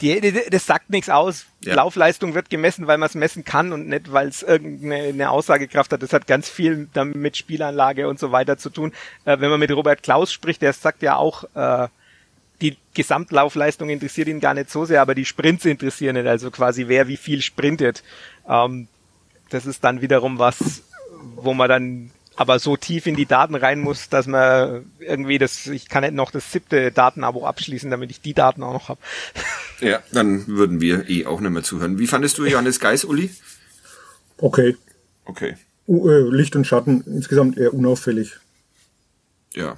Die, die, das sagt nichts aus. Ja. Laufleistung wird gemessen, weil man es messen kann und nicht, weil es irgendeine Aussagekraft hat. Das hat ganz viel damit mit Spielanlage und so weiter zu tun. Äh, wenn man mit Robert Klaus spricht, der sagt ja auch, äh, die Gesamtlaufleistung interessiert ihn gar nicht so sehr, aber die Sprints interessieren ihn, also quasi wer wie viel sprintet. Ähm, das ist dann wiederum was, wo man dann aber so tief in die Daten rein muss, dass man irgendwie das, ich kann nicht noch das siebte Datenabo abschließen, damit ich die Daten auch noch habe. [LAUGHS] Ja, dann würden wir eh auch nicht mehr zuhören. Wie fandest du Johannes Geis, Uli? Okay. Okay. Uh, Licht und Schatten insgesamt eher unauffällig. Ja.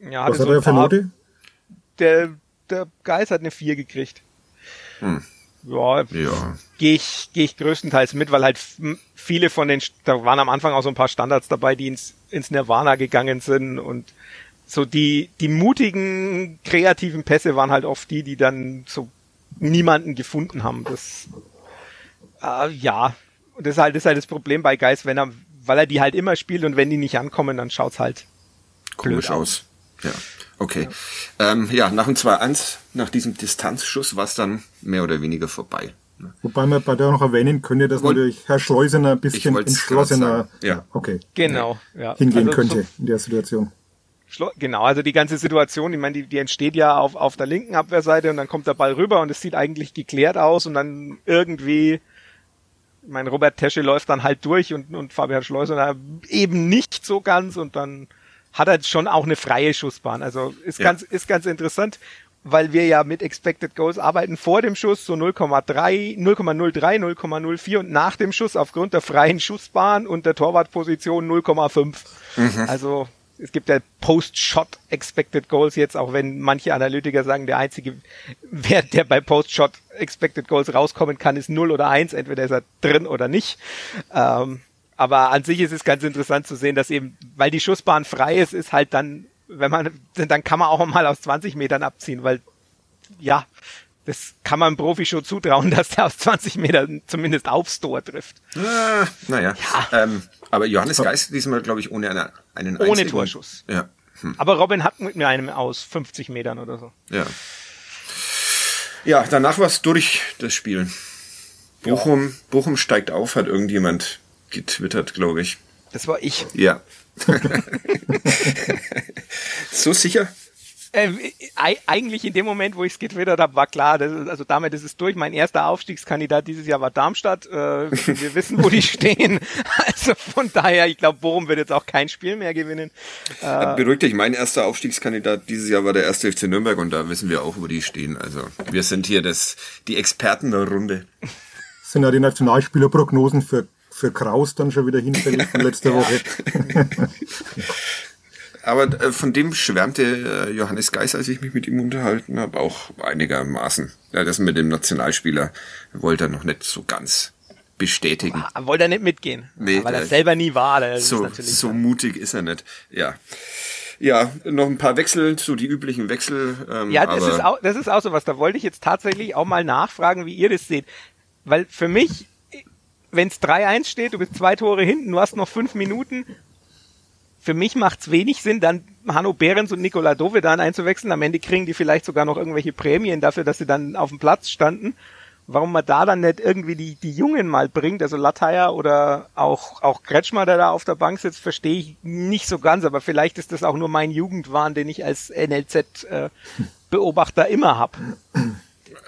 ja Was hat so er für Note? Der, der Geis hat eine 4 gekriegt. Hm. Ja, ja. gehe ich, geh ich größtenteils mit, weil halt viele von den, da waren am Anfang auch so ein paar Standards dabei, die ins, ins Nirvana gegangen sind und so die, die mutigen, kreativen Pässe waren halt oft die, die dann so niemanden gefunden haben. Das, äh, ja, und das ist halt, das ist halt das Problem bei Geist, wenn er, weil er die halt immer spielt und wenn die nicht ankommen, dann schaut's halt komisch aus. aus. Ja. Okay. Ja, ähm, ja nach dem 2-1, nach diesem Distanzschuss war es dann mehr oder weniger vorbei. Wobei man bei der noch erwähnen könnte, dass Wollt- natürlich Herr Schleusener ein bisschen entschlossener ja. okay, Genau, ja. hingehen Also könnte in der Situation. Genau, also die ganze Situation, ich meine, die, die entsteht ja auf, auf der linken Abwehrseite und dann kommt der Ball rüber und es sieht eigentlich geklärt aus und dann irgendwie, ich meine, Robert Tesche läuft dann halt durch und, und Fabian Schleusener eben nicht so ganz und dann hat er schon auch eine freie Schussbahn. Also ist Ja. ganz, ist ganz interessant, weil wir ja mit Expected Goals arbeiten vor dem Schuss so 0,3, 0,03, 0,04 und nach dem Schuss aufgrund der freien Schussbahn und der Torwartposition 0,5. Also es gibt ja Post-Shot Expected Goals jetzt, auch wenn manche Analytiker sagen, der einzige Wert, der bei Post-Shot Expected Goals rauskommen kann, ist 0 oder 1, entweder ist er drin oder nicht. Ähm, aber an sich ist es ganz interessant zu sehen, dass eben, weil die Schussbahn frei ist, ist halt dann, wenn man, dann kann man auch mal aus 20 Metern abziehen, weil ja, das kann man einem Profi schon zutrauen, [LAUGHS] dass der aus 20 Metern zumindest aufs Tor trifft. Ah, naja. Ähm, aber Johannes Geist diesmal, glaube ich, ohne eine, einen Ohne einzigen- Torschuss. Ja. Aber Robin hat mit mir einem aus 50 Metern oder so. Ja. Ja, danach war es durch, das Spiel. Bochum, Bochum steigt auf, hat irgendjemand getwittert, glaube ich. Das war ich. Ja. [LAUGHS] so sicher? Äh, ei- eigentlich in dem Moment, wo ich es getwittert habe, war klar, das ist, also damit ist es durch. Mein erster Aufstiegskandidat dieses Jahr war Darmstadt. Äh, wir wissen, wo die [LAUGHS] stehen. Also von daher, ich glaube, Bochum wird jetzt auch kein Spiel mehr gewinnen. Äh, Beruhig dich, mein erster Aufstiegskandidat dieses Jahr war der erste FC Nürnberg und da wissen wir auch, wo die stehen. Also wir sind hier das, die Experten der Runde. Sind ja die Nationalspielerprognosen für, für Kraus dann schon wieder hinfällig von letzter [LAUGHS] Woche. [LAUGHS] Aber äh, von dem schwärmte äh, Johannes Geis, als ich mich mit ihm unterhalten habe, auch einigermaßen. Ja, das mit dem Nationalspieler wollte er noch nicht so ganz bestätigen. Ah, Wollte er nicht mitgehen, Nee, weil er selber nie war. Das so, so mutig ist er nicht. Ja. Ja, noch ein paar Wechsel, so die üblichen Wechsel. Ähm, Ja, das aber ist, auch, das ist auch so was. Da wollte ich jetzt tatsächlich auch mal nachfragen, wie ihr das seht. Weil für mich, wenn es 3-1 steht, du bist zwei Tore hinten, du hast noch fünf Minuten. Für mich macht's wenig Sinn, dann Hanno Behrens und Nikola Dovedan einzuwechseln. Am Ende kriegen die vielleicht sogar noch irgendwelche Prämien dafür, dass sie dann auf dem Platz standen. Warum man da dann nicht irgendwie die, die Jungen mal bringt, also Lataya oder auch, auch Kretschmer, der da auf der Bank sitzt, verstehe ich nicht so ganz, aber vielleicht ist das auch nur mein Jugendwahn, den ich als NLZ-Beobachter immer hab.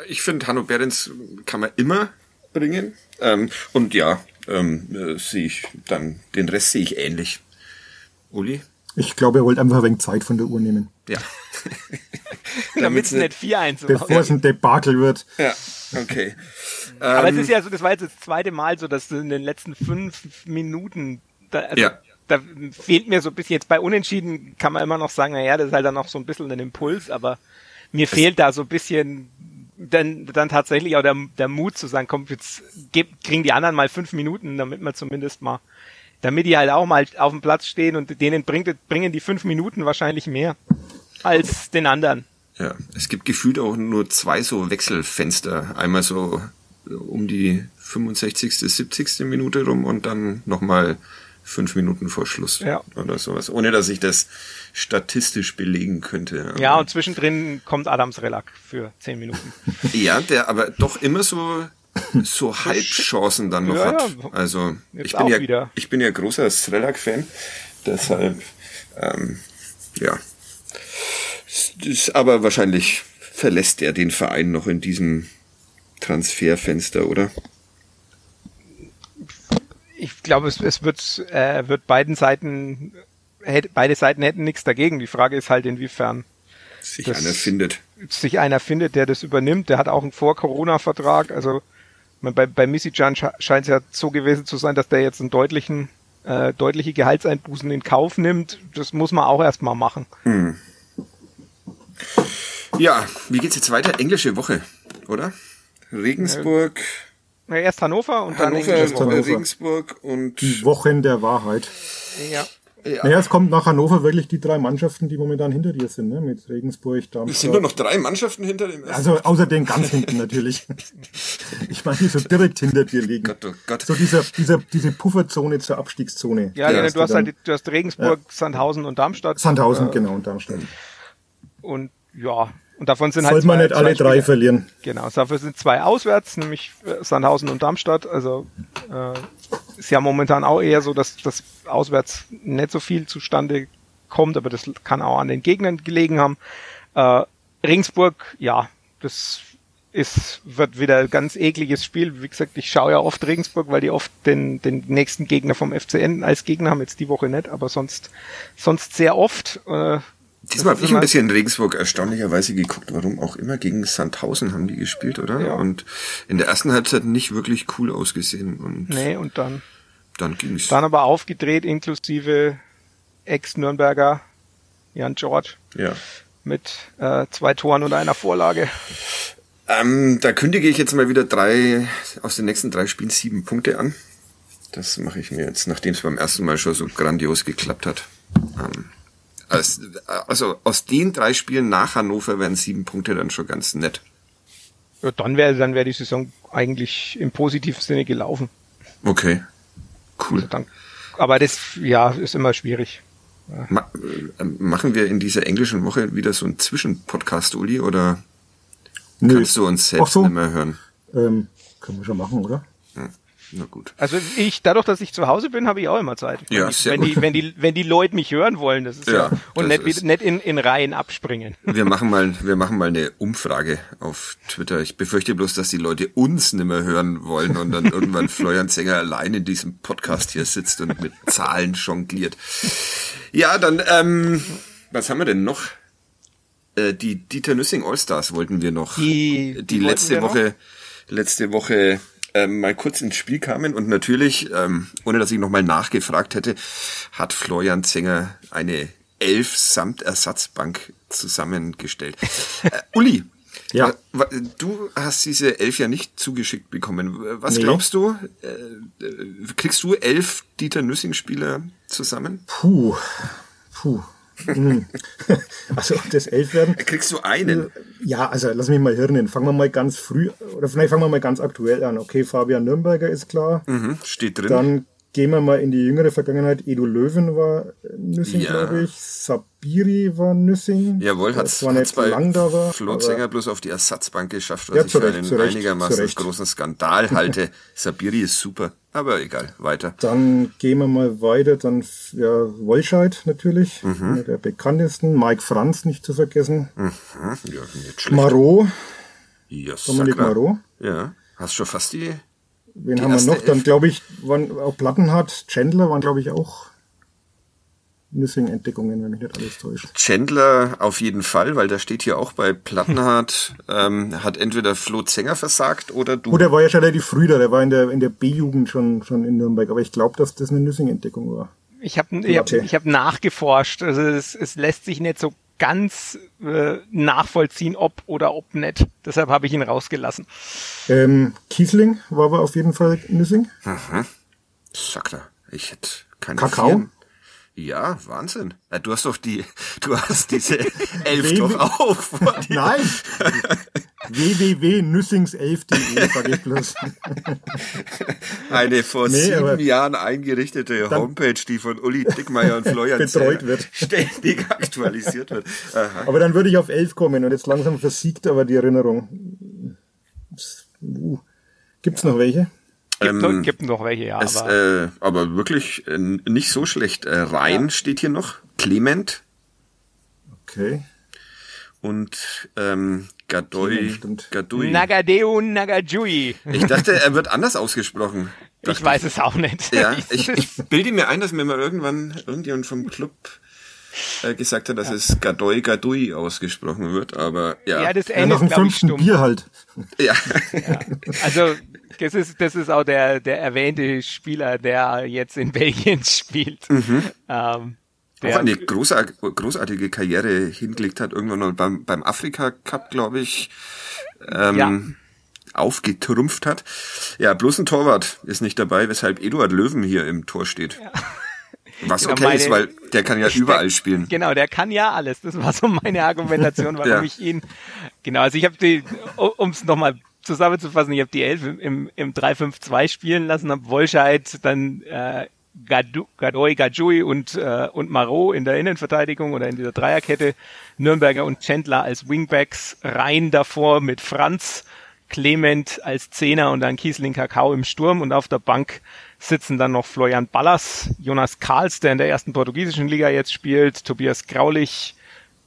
ich finde, Hanno Behrens kann man immer bringen. Ähm, und ja, ähm, äh, sehe ich dann, den Rest sehe ich ähnlich. Uli? Ich glaube, er wollte einfach ein wenig Zeit von der Uhr nehmen. Ja. [LAUGHS] Damit es nicht 4-1 so Bevor es ein Debakel wird. Ja, okay. [LAUGHS] Aber Ähm, es ist ja so, das war jetzt das zweite Mal so, dass in den letzten fünf Minuten, da, also, Ja. da fehlt mir so ein bisschen, jetzt bei Unentschieden kann man immer noch sagen, naja, das ist halt dann noch so ein bisschen ein Impuls, aber mir fehlt da so ein bisschen dann, dann tatsächlich auch der, der Mut zu sagen, komm, jetzt geb, kriegen die anderen mal fünf Minuten, damit man zumindest mal, damit die halt auch mal auf dem Platz stehen und denen bringt, bringen die fünf Minuten wahrscheinlich mehr als den anderen. Ja, es gibt gefühlt auch nur zwei so Wechselfenster. Einmal so um die 65., 70. Minute rum und dann nochmal fünf Minuten vor Schluss Ja. oder sowas. Ohne dass ich das statistisch belegen könnte. Ja, und zwischendrin kommt Adams Relack für zehn Minuten. [LAUGHS] Ja, der aber doch immer so so [LAUGHS] Halbchancen dann noch Ja, hat. Also ich bin ja wieder. ich bin ja großer Strelak-Fan, deshalb ähm, ja. Aber wahrscheinlich verlässt er den Verein noch in diesem Transferfenster, oder? Ich glaube, es, es wird, äh, wird beiden Seiten, hätte, beide Seiten hätten nichts dagegen. Die Frage ist halt, inwiefern Sich einer findet. sich einer findet, der das übernimmt. Der hat auch einen Vor-Corona-Vertrag. Also bei, bei Missy-Jan scheint es ja so gewesen zu sein, dass der jetzt einen deutlichen, äh, deutliche Gehaltseinbußen in Kauf nimmt. Das muss man auch erstmal machen. Ja, wie geht's jetzt weiter? Englische Woche, oder? Regensburg, Na, Erst Hannover und dann Hannover, Woche. Hannover. Regensburg und Die Wochen der Wahrheit. Ja. Naja, es kommt nach Hannover wirklich die drei Mannschaften, die momentan hinter dir sind, ne? mit Regensburg, es sind nur Darmstadt. noch drei Mannschaften hinter dem ersten. Also außer den ganz hinten natürlich. [LAUGHS] Ich meine, die so direkt hinter dir liegen. Gott, oh Gott. So dieser, dieser, diese Pufferzone zur Abstiegszone. Ja, Ja, ja, hast du hast dann- halt, du hast Regensburg, Sandhausen und Darmstadt. Sandhausen, genau, und Darmstadt. Und ja, Und davon sind halt Sollte man nicht alle drei verlieren. Genau, dafür sind zwei auswärts, nämlich äh, Sandhausen und Darmstadt. Also äh, ist ja momentan auch eher so, dass das auswärts nicht so viel zustande kommt, aber das kann auch an den Gegnern gelegen haben. Äh, Ringsburg, ja, das ist, wird wieder ein ganz ekliges Spiel. Wie gesagt, ich schaue ja oft Regensburg, weil die oft den, den nächsten Gegner vom FCN als Gegner haben, jetzt die Woche nicht, aber sonst, sonst sehr oft. Äh, Diesmal habe ich ein bisschen in Regensburg erstaunlicherweise geguckt, warum auch immer gegen Sandhausen haben die gespielt, oder? Ja. Und in der ersten Halbzeit nicht wirklich cool ausgesehen. Und nee, und dann, dann ging's. Dann aber aufgedreht, inklusive Ex-Nürnberger Jan George. Ja. Mit äh, zwei Toren und einer Vorlage. Ähm, da kündige ich jetzt mal wieder drei, aus den nächsten drei Spielen sieben Punkte an. Das mache ich mir jetzt, nachdem es beim ersten Mal schon so grandios geklappt hat. Ähm, also aus den drei Spielen nach Hannover wären sieben Punkte dann schon ganz nett. Ja, dann wäre dann wäre die Saison eigentlich im positiven Sinne gelaufen. Okay, cool. Also dann, aber das ja ist immer schwierig. Ma äh, machen wir in dieser englischen Woche wieder so einen Zwischenpodcast, Uli, oder Nö. kannst du uns selbst so. nicht mehr hören? Ähm, können wir schon machen, oder? Na gut. Also ich, dadurch, dass ich zu Hause bin, habe ich auch immer Zeit. Ja, wenn, sehr wenn gut. die, wenn die, wenn die Leute mich hören wollen, das ist ja, ja und nicht, ist, nicht in, in Reihen abspringen. Wir [LAUGHS] machen mal, wir machen mal eine Umfrage auf Twitter. Ich befürchte bloß, dass die Leute uns nicht mehr hören wollen und dann irgendwann [LAUGHS] Florian Zenger allein in diesem Podcast hier sitzt und mit Zahlen jongliert. Ja, dann, ähm, was haben wir denn noch? Äh, die Dieter Nüssing Allstars wollten wir noch. Die, die, die letzte Woche, letzte Woche ähm, mal kurz ins Spiel kamen und natürlich, ähm, ohne dass ich nochmal nachgefragt hätte, hat Florian Zenger eine Elf samt Ersatzbank zusammengestellt. Äh, [LAUGHS] Uli, ja. Äh, du hast diese Elf ja nicht zugeschickt bekommen. Was nee. glaubst du? Äh, kriegst du elf Dieter Nüssing-Spieler zusammen? Puh, puh. Hm. [LAUGHS] also das Elfwerden. Kriegst du einen? Ja, also lass mich mal hirnen. Fangen wir mal ganz früh, oder vielleicht fangen wir mal ganz aktuell an. Okay, Fabian Nürnberger ist klar. Mhm, steht drin. Dann gehen wir mal in die jüngere Vergangenheit. Edu Löwen war Nüssing, ja. glaube ich. Sabiri war Nüssing. Jawohl, hat nicht bei lang da war. Flo Zenger bloß auf die Ersatzbank geschafft, was ja, ich für einen zurecht, einigermaßen zurecht. großen Skandal halte. [LAUGHS] Sabiri ist super. Aber egal, weiter. Dann gehen wir mal weiter. Dann ja, Wolscheid natürlich, mhm. einer der bekanntesten. Mike Franz nicht zu vergessen. Mhm. Ja, nicht schlecht. Marot. Ja, Dominik Marot. Ja, hast schon fast die. Wen die haben wir noch? Dann glaube ich, waren auch Plattenhardt, Chandler waren glaube ich auch Missing-Entdeckungen, wenn mich nicht alles täuscht. Chandler auf jeden Fall, weil da steht hier auch bei Plattenhardt, [LAUGHS] ähm, hat entweder Flo Zenger versagt oder du. Gut, der war ja schon relativ früh da, der war in der, in der B-Jugend schon, schon in Nürnberg, aber ich glaube, dass das eine Nüssing-Entdeckung war. Ich habe ich hab, ich hab nachgeforscht, also es, es lässt sich nicht so ganz äh, nachvollziehen, ob oder ob nicht. Deshalb habe ich ihn rausgelassen. Ähm, Kiesling war aber auf jeden Fall Nüssing. Aha. Sagt er. Ich hätte keine Kakao? Vieren. Ja, Wahnsinn. Du hast doch die, [LAUGHS] du hast diese [LAUGHS] elf doch auch vor dir. Nein. www.nüssings11.de, sag ich bloß. [LAUGHS] Eine vor nee, sieben Jahren eingerichtete Homepage, die von Uli Dickmeyer und Florian betreut wird. ständig aktualisiert wird. Aha. Aber dann würde ich auf elf kommen und jetzt langsam versiegt aber die Erinnerung. Uh, gibt's noch welche? Gibt, ähm, gibt noch welche, ja. Es, aber, äh, aber wirklich äh, nicht so schlecht. Äh, Rhein ja. steht hier noch. Clement. Okay. Und ähm, Gadoi. Gadui. Nagadeu Nagajui. Ich dachte, er wird anders ausgesprochen. Ich weiß es auch nicht. Ja, [LAUGHS] ich, ich bilde mir ein, dass mir mal irgendwann irgendjemand vom Club äh, gesagt hat, dass ja. es Gadoi Gadui ausgesprochen wird, aber ja. Ja, das N ja, ist, glaube ich, stumm. Bier halt. Ja. ja. Also, das ist, das ist auch der, der erwähnte Spieler, der jetzt in Belgien spielt. Mhm. Ähm, auch eine großartige Karriere hingelegt hat, irgendwann noch beim, beim Afrika Cup, glaube ich, ähm, ja. aufgetrumpft hat. Ja, bloß ein Torwart ist nicht dabei, weshalb Eduard Löwen hier im Tor steht. Ja. Was genau, okay meine, ist, weil der kann ja überall spielen. Genau, der kann ja alles. Das war so meine Argumentation, [LAUGHS] warum ja. ich ihn. Genau, also ich habe die, um es nochmal zusammenzufassen, ich habe die Elf im, im, im 3-5-2 spielen lassen, habe Wolscheid dann äh, Gadoy, Gajui und, äh, und Marot in der Innenverteidigung oder in dieser Dreierkette. Nürnberger und Chandler als Wingbacks. Rein davor mit Franz, Clement als Zehner und dann Kiesling Kakao im Sturm und auf der Bank sitzen dann noch Florian Ballas, Jonas Karls, der in der ersten portugiesischen Liga jetzt spielt, Tobias Graulich,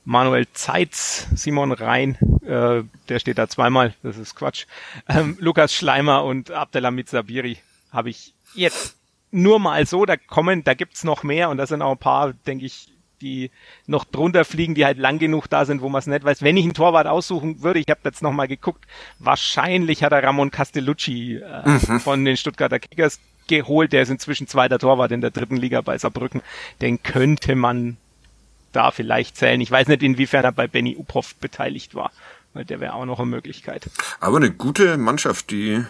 Manuel Zeitz, Simon Rhein, äh, der steht da zweimal, das ist Quatsch, ähm, Lukas Schleimer und Abdelhamid Sabiri habe ich jetzt nur mal so, da kommen, da gibt's noch mehr und da sind auch ein paar, denke ich, die noch drunter fliegen, die halt lang genug da sind, wo man es nicht weiß. Wenn ich einen Torwart aussuchen würde, ich habe jetzt noch mal geguckt, wahrscheinlich hat er Ramon Castellucci äh, mhm. von den Stuttgarter Kickers geholt. Der ist inzwischen zweiter Torwart in der dritten Liga bei Saarbrücken. Den könnte man da vielleicht zählen. Ich weiß nicht, inwiefern er bei Benny Uphoff beteiligt war, weil der wäre auch noch eine Möglichkeit. Aber eine gute Mannschaft, die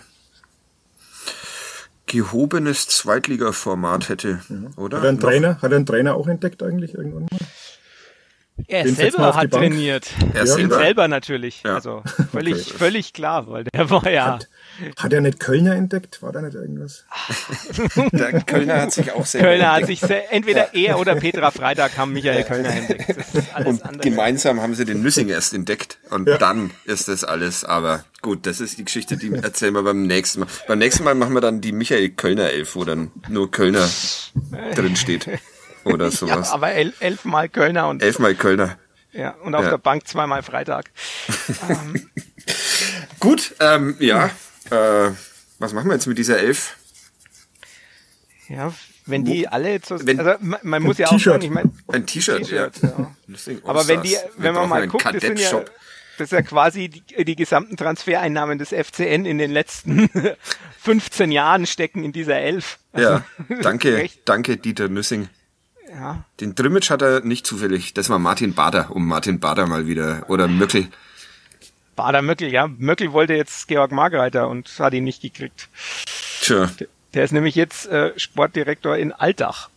gehobenes Zweitliga-Format hätte, ja. oder? Hat er einen Trainer, hat er einen Trainer auch entdeckt eigentlich irgendwann mal? Er Den selber hat trainiert. Er ja, selber. selber natürlich. Ja. Also [LAUGHS] völlig, okay. völlig klar, weil der war ja. Hat, hat er nicht Kölner entdeckt? War da nicht irgendwas? [LAUGHS] der Kölner hat sich auch selber Kölner entdeckt. hat sich sehr, entweder er oder Petra Freitag haben Michael Kölner entdeckt. und andere. gemeinsam haben sie den Nüssing erst entdeckt und ja. dann ist das alles. Aber gut, das ist die Geschichte, die erzählen wir beim nächsten Mal. Beim nächsten Mal machen wir dann die Michael Kölner Elf, wo dann nur Kölner [LAUGHS] drin steht oder [LAUGHS] sowas. Ja, aber el elfmal Kölner und elfmal Kölner. Ja, und auf ja. der Bank zweimal Freitag. [LAUGHS] ähm. Gut, ähm, ja. Äh, was machen wir jetzt mit dieser Elf? Ja, wenn die alle zu, wenn, also man, man muss ja auch sagen, ich meine ein T-Shirt, ja. ja. [LAUGHS] Aber wenn die, wenn man mal guckt, das sind ja das ist ja quasi die, die gesamten Transfereinnahmen des FCN in den letzten 15 Jahren stecken in dieser Elf. Also, ja, danke, danke Dieter Nüssing. Ja. Den Drimmitsch hat er nicht zufällig. Das war Martin Bader, um Martin Bader mal wieder. Oder Möckel. Bader Möckel, ja. Möckel wollte jetzt Georg Margreiter und hat ihn nicht gekriegt. Tja. Der, der ist nämlich jetzt äh, Sportdirektor in Altach.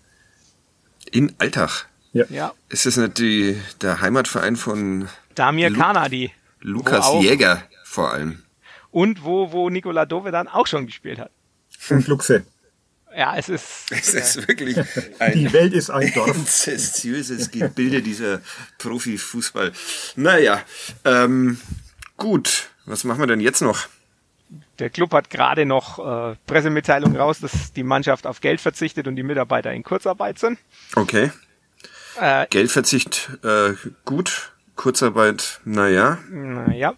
In Altach? Ja. ja. Ist das nicht die, der Heimatverein von Damir Lu Kanadi? Lukas Jäger vor allem. Und wo, wo Nikola Dove dann auch schon gespielt hat. Und Luxe. Ja, es ist. [LAUGHS] Es ist äh, wirklich [LAUGHS] ein Die Welt ist ein Dorf. inzestiöses Gebilde dieser Profifußball. Naja, ähm, Gut, was machen wir denn jetzt noch? Der Club hat gerade noch äh, Pressemitteilung raus, dass die Mannschaft auf Geld verzichtet und die Mitarbeiter in Kurzarbeit sind. Okay. Äh, Geldverzicht äh, gut, Kurzarbeit, naja. Naja.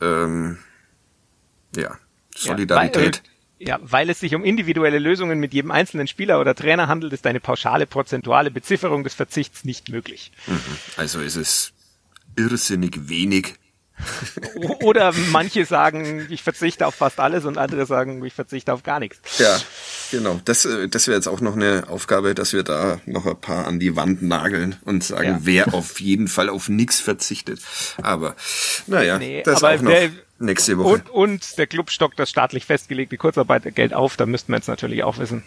Ähm, ja, Solidarität. Ja, weil, ja, weil es sich um individuelle Lösungen mit jedem einzelnen Spieler oder Trainer handelt, ist eine pauschale prozentuale Bezifferung des Verzichts nicht möglich. Mhm. Also ist es irrsinnig wenig. Oder manche sagen, ich verzichte auf fast alles und andere sagen, ich verzichte auf gar nichts. Ja, genau. Das, äh, das wäre jetzt auch noch eine Aufgabe, dass wir da noch ein paar an die Wand nageln und sagen, ja. wer auf jeden Fall auf nichts verzichtet. Aber naja, nee, das aber auch noch der, nächste Woche. Und, und der Club stockt das staatlich festgelegte Kurzarbeitergeld auf. Da müssten wir jetzt natürlich auch wissen,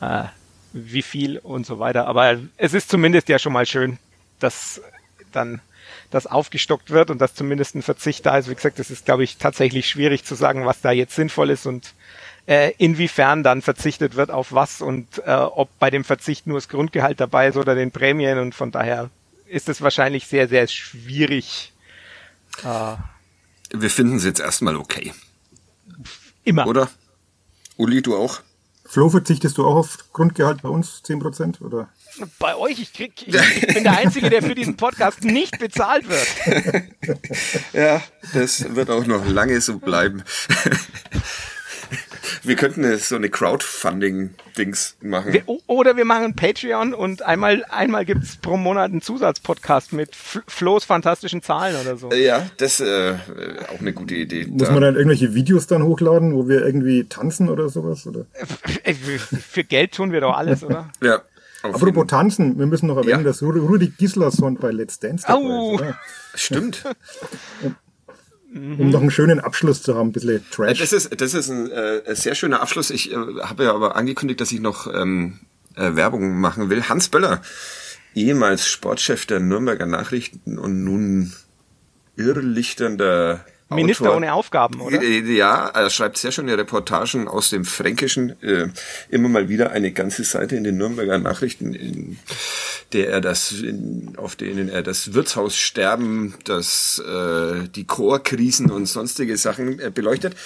äh, wie viel und so weiter. Aber es ist zumindest ja schon mal schön, dass dann das aufgestockt wird und dass zumindest ein Verzicht da ist. Wie gesagt, es ist, glaube ich, tatsächlich schwierig zu sagen, was da jetzt sinnvoll ist und äh, inwiefern dann verzichtet wird auf was und äh, ob bei dem Verzicht nur das Grundgehalt dabei ist oder den Prämien und von daher ist es wahrscheinlich sehr, sehr schwierig. Äh, Wir finden es jetzt erstmal okay. Immer. Oder? Uli, du auch? Flo, verzichtest du auch auf Grundgehalt bei uns 10% oder? Bei euch, ich, krieg, ich, ich [LAUGHS] bin der Einzige, der für diesen Podcast nicht bezahlt wird. [LAUGHS] ja, das wird auch noch lange so bleiben. [LAUGHS] Wir könnten so eine Crowdfunding-Dings machen. Wir, oder wir machen Patreon und einmal, einmal gibt's pro Monat einen Zusatzpodcast mit Flo's fantastischen Zahlen oder so. Ja, das äh, auch eine gute Idee. Muss da. man dann irgendwelche Videos dann hochladen, wo wir irgendwie tanzen oder sowas? Oder? Für Geld tun wir doch alles, oder? Ja. Apropos Tanzen, wir müssen noch erwähnen, ja. dass Rudi Gislason bei Let's Dance dabei oh. ist. Stimmt. um noch einen schönen Abschluss zu haben, ein bisschen Trash. Das ist, das ist ein äh, sehr schöner Abschluss. Ich äh, habe ja aber angekündigt, dass ich noch ähm, äh, Werbung machen will. Hans Böller, ehemals Sportchef der Nürnberger Nachrichten und nun irrlichternder Minister Autor. ohne Aufgaben, oder? Ja, er schreibt sehr schöne Reportagen aus dem Fränkischen, äh, immer mal wieder eine ganze Seite in den Nürnberger Nachrichten, in der er das, in, auf denen er das Wirtshaussterben, das, äh, die Chorkrisen und sonstige Sachen äh, beleuchtet.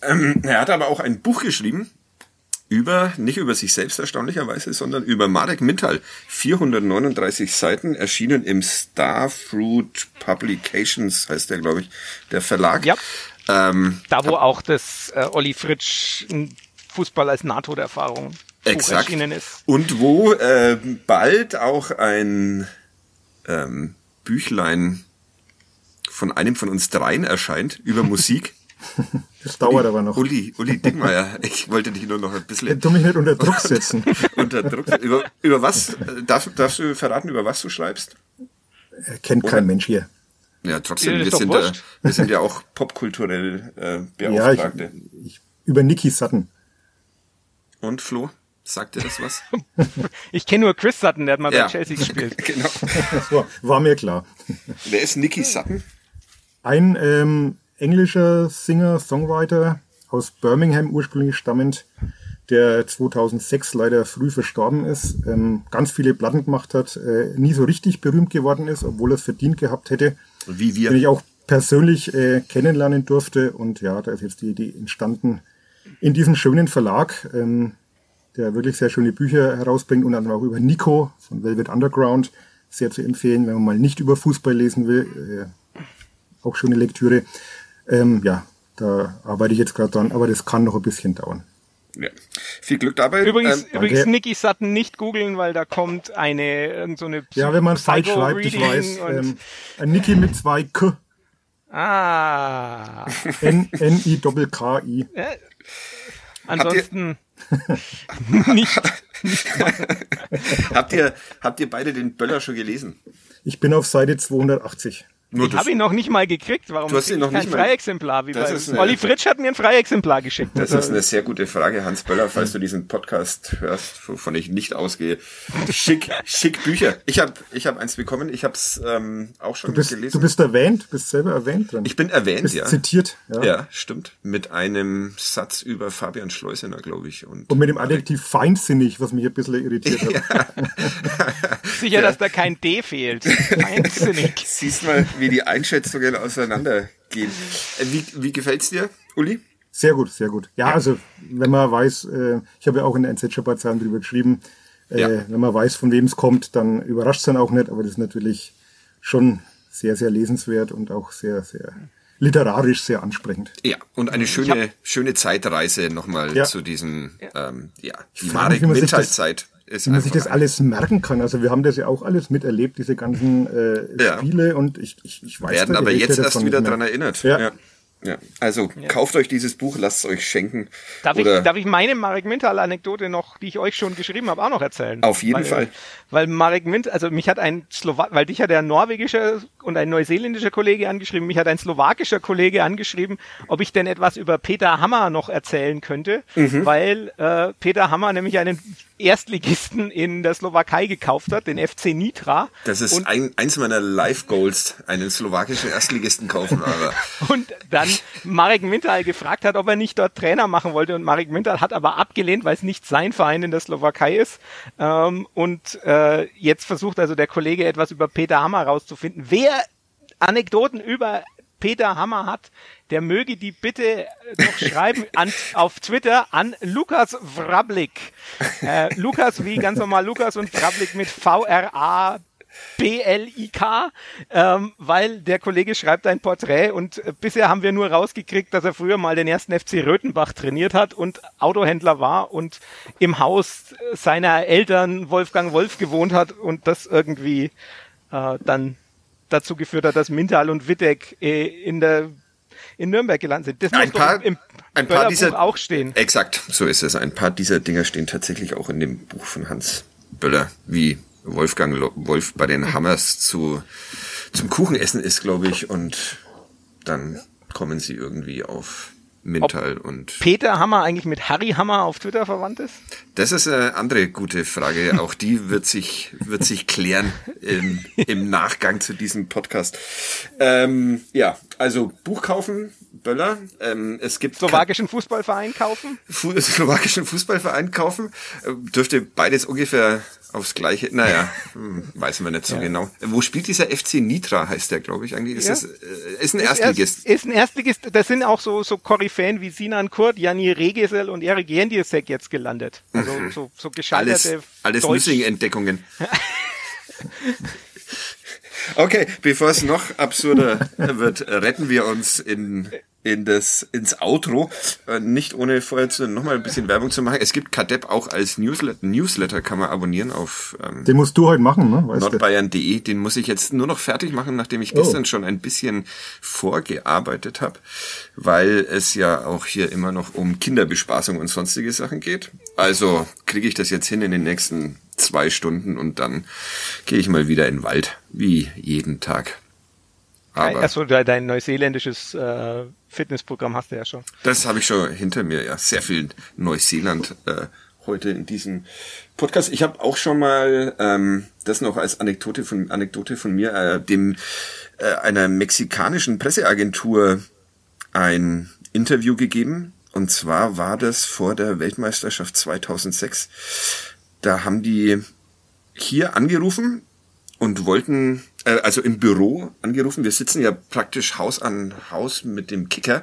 Ähm, er hat aber auch ein Buch geschrieben, über, nicht über sich selbst erstaunlicherweise, sondern über Marek Mintal. 439 Seiten, erschienen im Starfruit Publications, heißt der, glaube ich, der Verlag. Ja. Ähm, da, wo auch das äh, Olli Fritsch Fußball als NATO-Erfahrung erschienen ist. Und wo äh, bald auch ein ähm, Büchlein von einem von uns dreien erscheint über [LAUGHS] Musik. [LAUGHS] Das dauert Uli, aber noch. Uli, Uli Dickmeier, ich wollte dich nur noch ein bisschen... Du mich nicht unter Druck [LAUGHS] setzen. unter Druck über, über was, darf, darfst du verraten, über was du schreibst? Er kennt Oder? kein Mensch hier. Ja, trotzdem, wir sind, ja, wir sind ja auch popkulturell äh, Beauftragte. [LAUGHS] Ja, ich, ich, über Nicky Sutton. Und Flo? Sagt dir das was? ich kenne nur Chris Sutton, der hat mal ja. bei Chelsea gespielt. genau. War, war, mir klar. Wer ist Nicky Sutton? Ein ähm, englischer Singer, Songwriter aus Birmingham ursprünglich stammend, der 2006 leider früh verstorben ist, ähm, ganz viele Platten gemacht hat, äh, nie so richtig berühmt geworden ist, obwohl er es verdient gehabt hätte. Wie wir. Den ich auch persönlich äh, kennenlernen durfte und ja, da ist jetzt die Idee entstanden in diesem schönen Verlag, ähm, der wirklich sehr schöne Bücher herausbringt, und dann auch über Nico von Velvet Underground sehr zu empfehlen, wenn man mal nicht über Fußball lesen will. Äh, auch schöne Lektüre. Ähm, ja, da arbeite ich jetzt gerade dran, aber das kann noch ein bisschen dauern. Ja. Viel Glück dabei. Übrigens, ähm, übrigens Nicky Sutton nicht googeln, weil da kommt eine irgend so eine Ja, wenn man falsch schreibt, ich weiß. Ähm, ein Nicky mit zwei K. Ah. N-I-K-K-I. Ja. Ansonsten nicht. [LAUGHS] nicht habt, ihr, habt ihr beide den Böller schon gelesen? Ich bin auf Seite 280. Nur ich habe ihn noch nicht mal gekriegt. Warum du hast ihn noch kein nicht Freiexemplar? Wie bei eine, Olli Fritsch hat mir ein Freiexemplar geschickt. Das ist eine sehr gute Frage, Hans Böller, falls du diesen Podcast hörst, wovon ich nicht ausgehe. Schick, schick Bücher. Ich habe ich hab eins bekommen. Ich habe es ähm, auch schon du bist, gelesen. Du bist erwähnt, bist selber erwähnt drin. Ich bin erwähnt, bist ja. Zitiert. Ja. ja, stimmt. Mit einem Satz über Fabian Schleusener, glaube ich. Und, und mit dem Adjektiv feinsinnig, was mich ein bisschen irritiert hat. [LAUGHS] Sicher, ja. dass da kein D fehlt. Feinsinnig. Siehst mal, wie die Einschätzung Richtungen auseinandergehen. Äh, wie, wie gefällt's dir, Uli? Sehr gut, sehr gut. Ja, also wenn man weiß, äh, ich habe ja auch in der NZ-Shopper-Zahlen drüber geschrieben, äh, ja. wenn man weiß, von wem es kommt, dann überrascht es dann auch nicht, aber das ist natürlich schon sehr, sehr lesenswert und auch sehr, sehr literarisch sehr ansprechend. Ja, und eine schöne, schöne Zeitreise nochmal ja. zu diesem, ähm, ja, die Marek Winterzeit ist wie man sich das alles merken kann. Also wir haben das ja auch alles miterlebt, diese ganzen äh, ja. Spiele und ich, ich, ich weiß Werden aber jetzt erst wieder dran erinnert. Ja. ja. Ja, also ja. kauft euch dieses Buch, lasst es euch schenken. Darf, ich, darf ich meine Marek Mintal-Anekdote noch, die ich euch schon geschrieben habe, auch noch erzählen? Auf jeden weil, Fall. Weil Marek Mint, also mich hat ein Slowak, weil dich hat ein norwegischer und ein neuseeländischer Kollege angeschrieben, mich hat ein slowakischer Kollege angeschrieben, ob ich denn etwas über Peter Hammer noch erzählen könnte, mhm. weil äh, Peter Hammer nämlich einen Erstligisten in der Slowakei gekauft hat, den FC Nitra. Das ist ein, eins meiner Live-Goals, einen slowakischen Erstligisten kaufen. Aber. [LAUGHS] und dann Marek Mintal gefragt hat, ob er nicht dort Trainer machen wollte und Marek Mintal hat aber abgelehnt, weil es nicht sein Verein in der Slowakei ist. Ähm, und äh, jetzt versucht also der Kollege etwas über Peter Hammer rauszufinden. Wer Anekdoten über Peter Hammer hat, der möge die bitte noch schreiben [LAUGHS] an, auf Twitter an Lukas Vrablik. Äh, Lukas wie ganz normal Lukas und Vrablik mit V-R-A B-L-I-K, ähm, weil der Kollege schreibt ein Porträt und äh, bisher haben wir nur rausgekriegt, dass er früher mal den ersten FC Röthenbach trainiert hat und Autohändler war und im Haus seiner Eltern Wolfgang Wolf gewohnt hat und das irgendwie äh, dann dazu geführt hat, dass Mintal und Wittek äh, in der in Nürnberg gelandet sind. Das ein paar, im, ein paar dieser auch stehen. Exakt, so ist es. Ein paar dieser Dinger stehen tatsächlich auch in dem Buch von Hans Böller, wie Wolfgang Wolf bei den Hammers zu zum Kuchenessen ist, glaube ich, und dann kommen sie irgendwie auf Mintal und. Peter Hammer eigentlich mit Harry Hammer auf Twitter verwandt ist? Das ist eine andere gute Frage. [LAUGHS] Auch die wird sich, wird sich klären im, im Nachgang zu diesem Podcast. Ähm, ja, also Buch kaufen, Böller. Ähm, es gibt slowakischen Fußballverein kaufen. Fu [LAUGHS] slowakischen Fußballverein kaufen. Äh, dürfte beides ungefähr aufs gleiche. Naja, hm, weiß man nicht so [LAUGHS] ja. genau. Wo spielt dieser FC Nitra, heißt der, glaube ich, eigentlich? Ist, ja. das, äh, ist ein Erstligist. Ist, ein Erstligist. Das sind auch so, so Koryphäen wie Sinan Kurt, Janni Regesel und Erik Jendisek jetzt gelandet. Also mhm. [LAUGHS] so, so gescheiterte Alles, alles Missing-Entdeckungen. Okay, bevor es noch absurder wird, retten wir uns in in das ins Outro, äh, nicht ohne vorher zu, noch mal ein bisschen Werbung zu machen. Es gibt Kadepp auch als Newsletter, Newsletter kann man abonnieren auf ähm, Den musst du heute machen, ne? nordbayern.de. Den muss ich jetzt nur noch fertig machen, nachdem ich oh. gestern schon ein bisschen vorgearbeitet habe, weil es ja auch hier immer noch um Kinderbespaßung und sonstige Sachen geht. Also kriege ich das jetzt hin in den nächsten zwei Stunden und dann gehe ich mal wieder in den Wald, wie jeden Tag. Aber Achso, dein neuseeländisches äh, Fitnessprogramm hast du ja schon. Das habe ich schon hinter mir, ja. Sehr viel Neuseeland äh, heute in diesem Podcast. Ich habe auch schon mal ähm, das noch als Anekdote von Anekdote von mir äh, dem äh, einer mexikanischen Presseagentur ein Interview gegeben. Und zwar war das vor der Weltmeisterschaft 2006. Da haben die hier angerufen und wollten, äh, also im Büro angerufen. Wir sitzen ja praktisch Haus an Haus mit dem Kicker.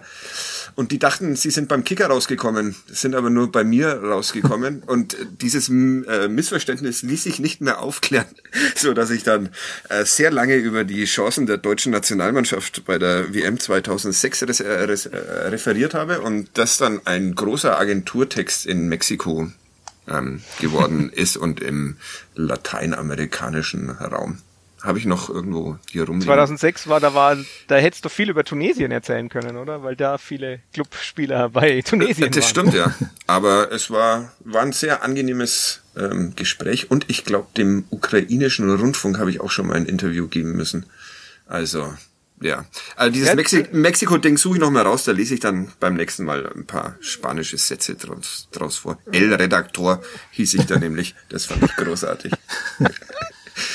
Und die dachten, sie sind beim Kicker rausgekommen, sind aber nur bei mir rausgekommen. [LAUGHS] und dieses äh, Missverständnis ließ sich nicht mehr aufklären, [LAUGHS] so dass ich dann äh, sehr lange über die Chancen der deutschen Nationalmannschaft bei der WM 2006 res äh, äh, referiert habe und das dann ein großer Agenturtext in Mexiko ähm, geworden [LAUGHS] ist und im lateinamerikanischen Raum. Habe ich noch irgendwo hier rum. 2006 war da war da hättest du viel über Tunesien erzählen können, oder? Weil da viele Clubspieler [LAUGHS] bei Tunesien das waren. Das stimmt ja. [LAUGHS] Aber es war war ein sehr angenehmes ähm, Gespräch und ich glaube dem ukrainischen Rundfunk habe ich auch schon mal ein Interview geben müssen. Also ja, also dieses Mexi Mexiko-Ding suche ich noch mal raus, da lese ich dann beim nächsten Mal ein paar spanische Sätze draus, draus vor. El Redaktor hieß ich da [LAUGHS] nämlich, das fand ich großartig.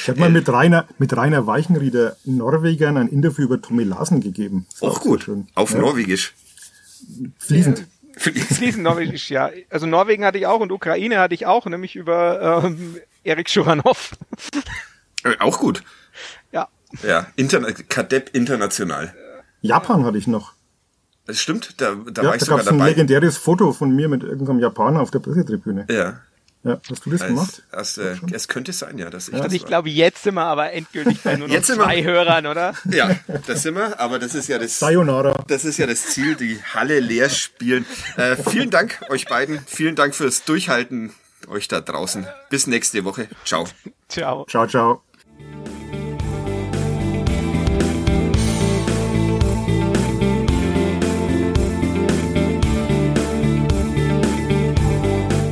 Ich habe mal mit Rainer, mit Rainer Weichenrieder Norwegern ein Interview über Tommy Larsen gegeben. Auch gut, schön. auf ja. Norwegisch. Fließend. Fließend Norwegisch, ja. Also Norwegen hatte ich auch und Ukraine hatte ich auch, nämlich über ähm, Erik Schuranov. Äh, auch gut. Ja. Interna Kadepp international. Japan hatte ich noch. Das stimmt, da, da ja, war ich da sogar dabei. ein legendäres Foto von mir mit irgendeinem Japaner auf der Pressetribüne. Ja. Ja, hast du das als, gemacht? Als, äh, es könnte sein, ja, dass ich ja. das Ich glaube, jetzt sind wir aber endgültig bei nur noch jetzt zwei Hörern, oder? [LAUGHS] Ja, das sind wir, aber das ist ja das, Sayonara. das ist ja das Ziel, die Halle leer spielen. Äh, vielen Dank euch beiden, vielen Dank fürs Durchhalten euch da draußen. Bis nächste Woche. Ciao. Ciao. Ciao, ciao.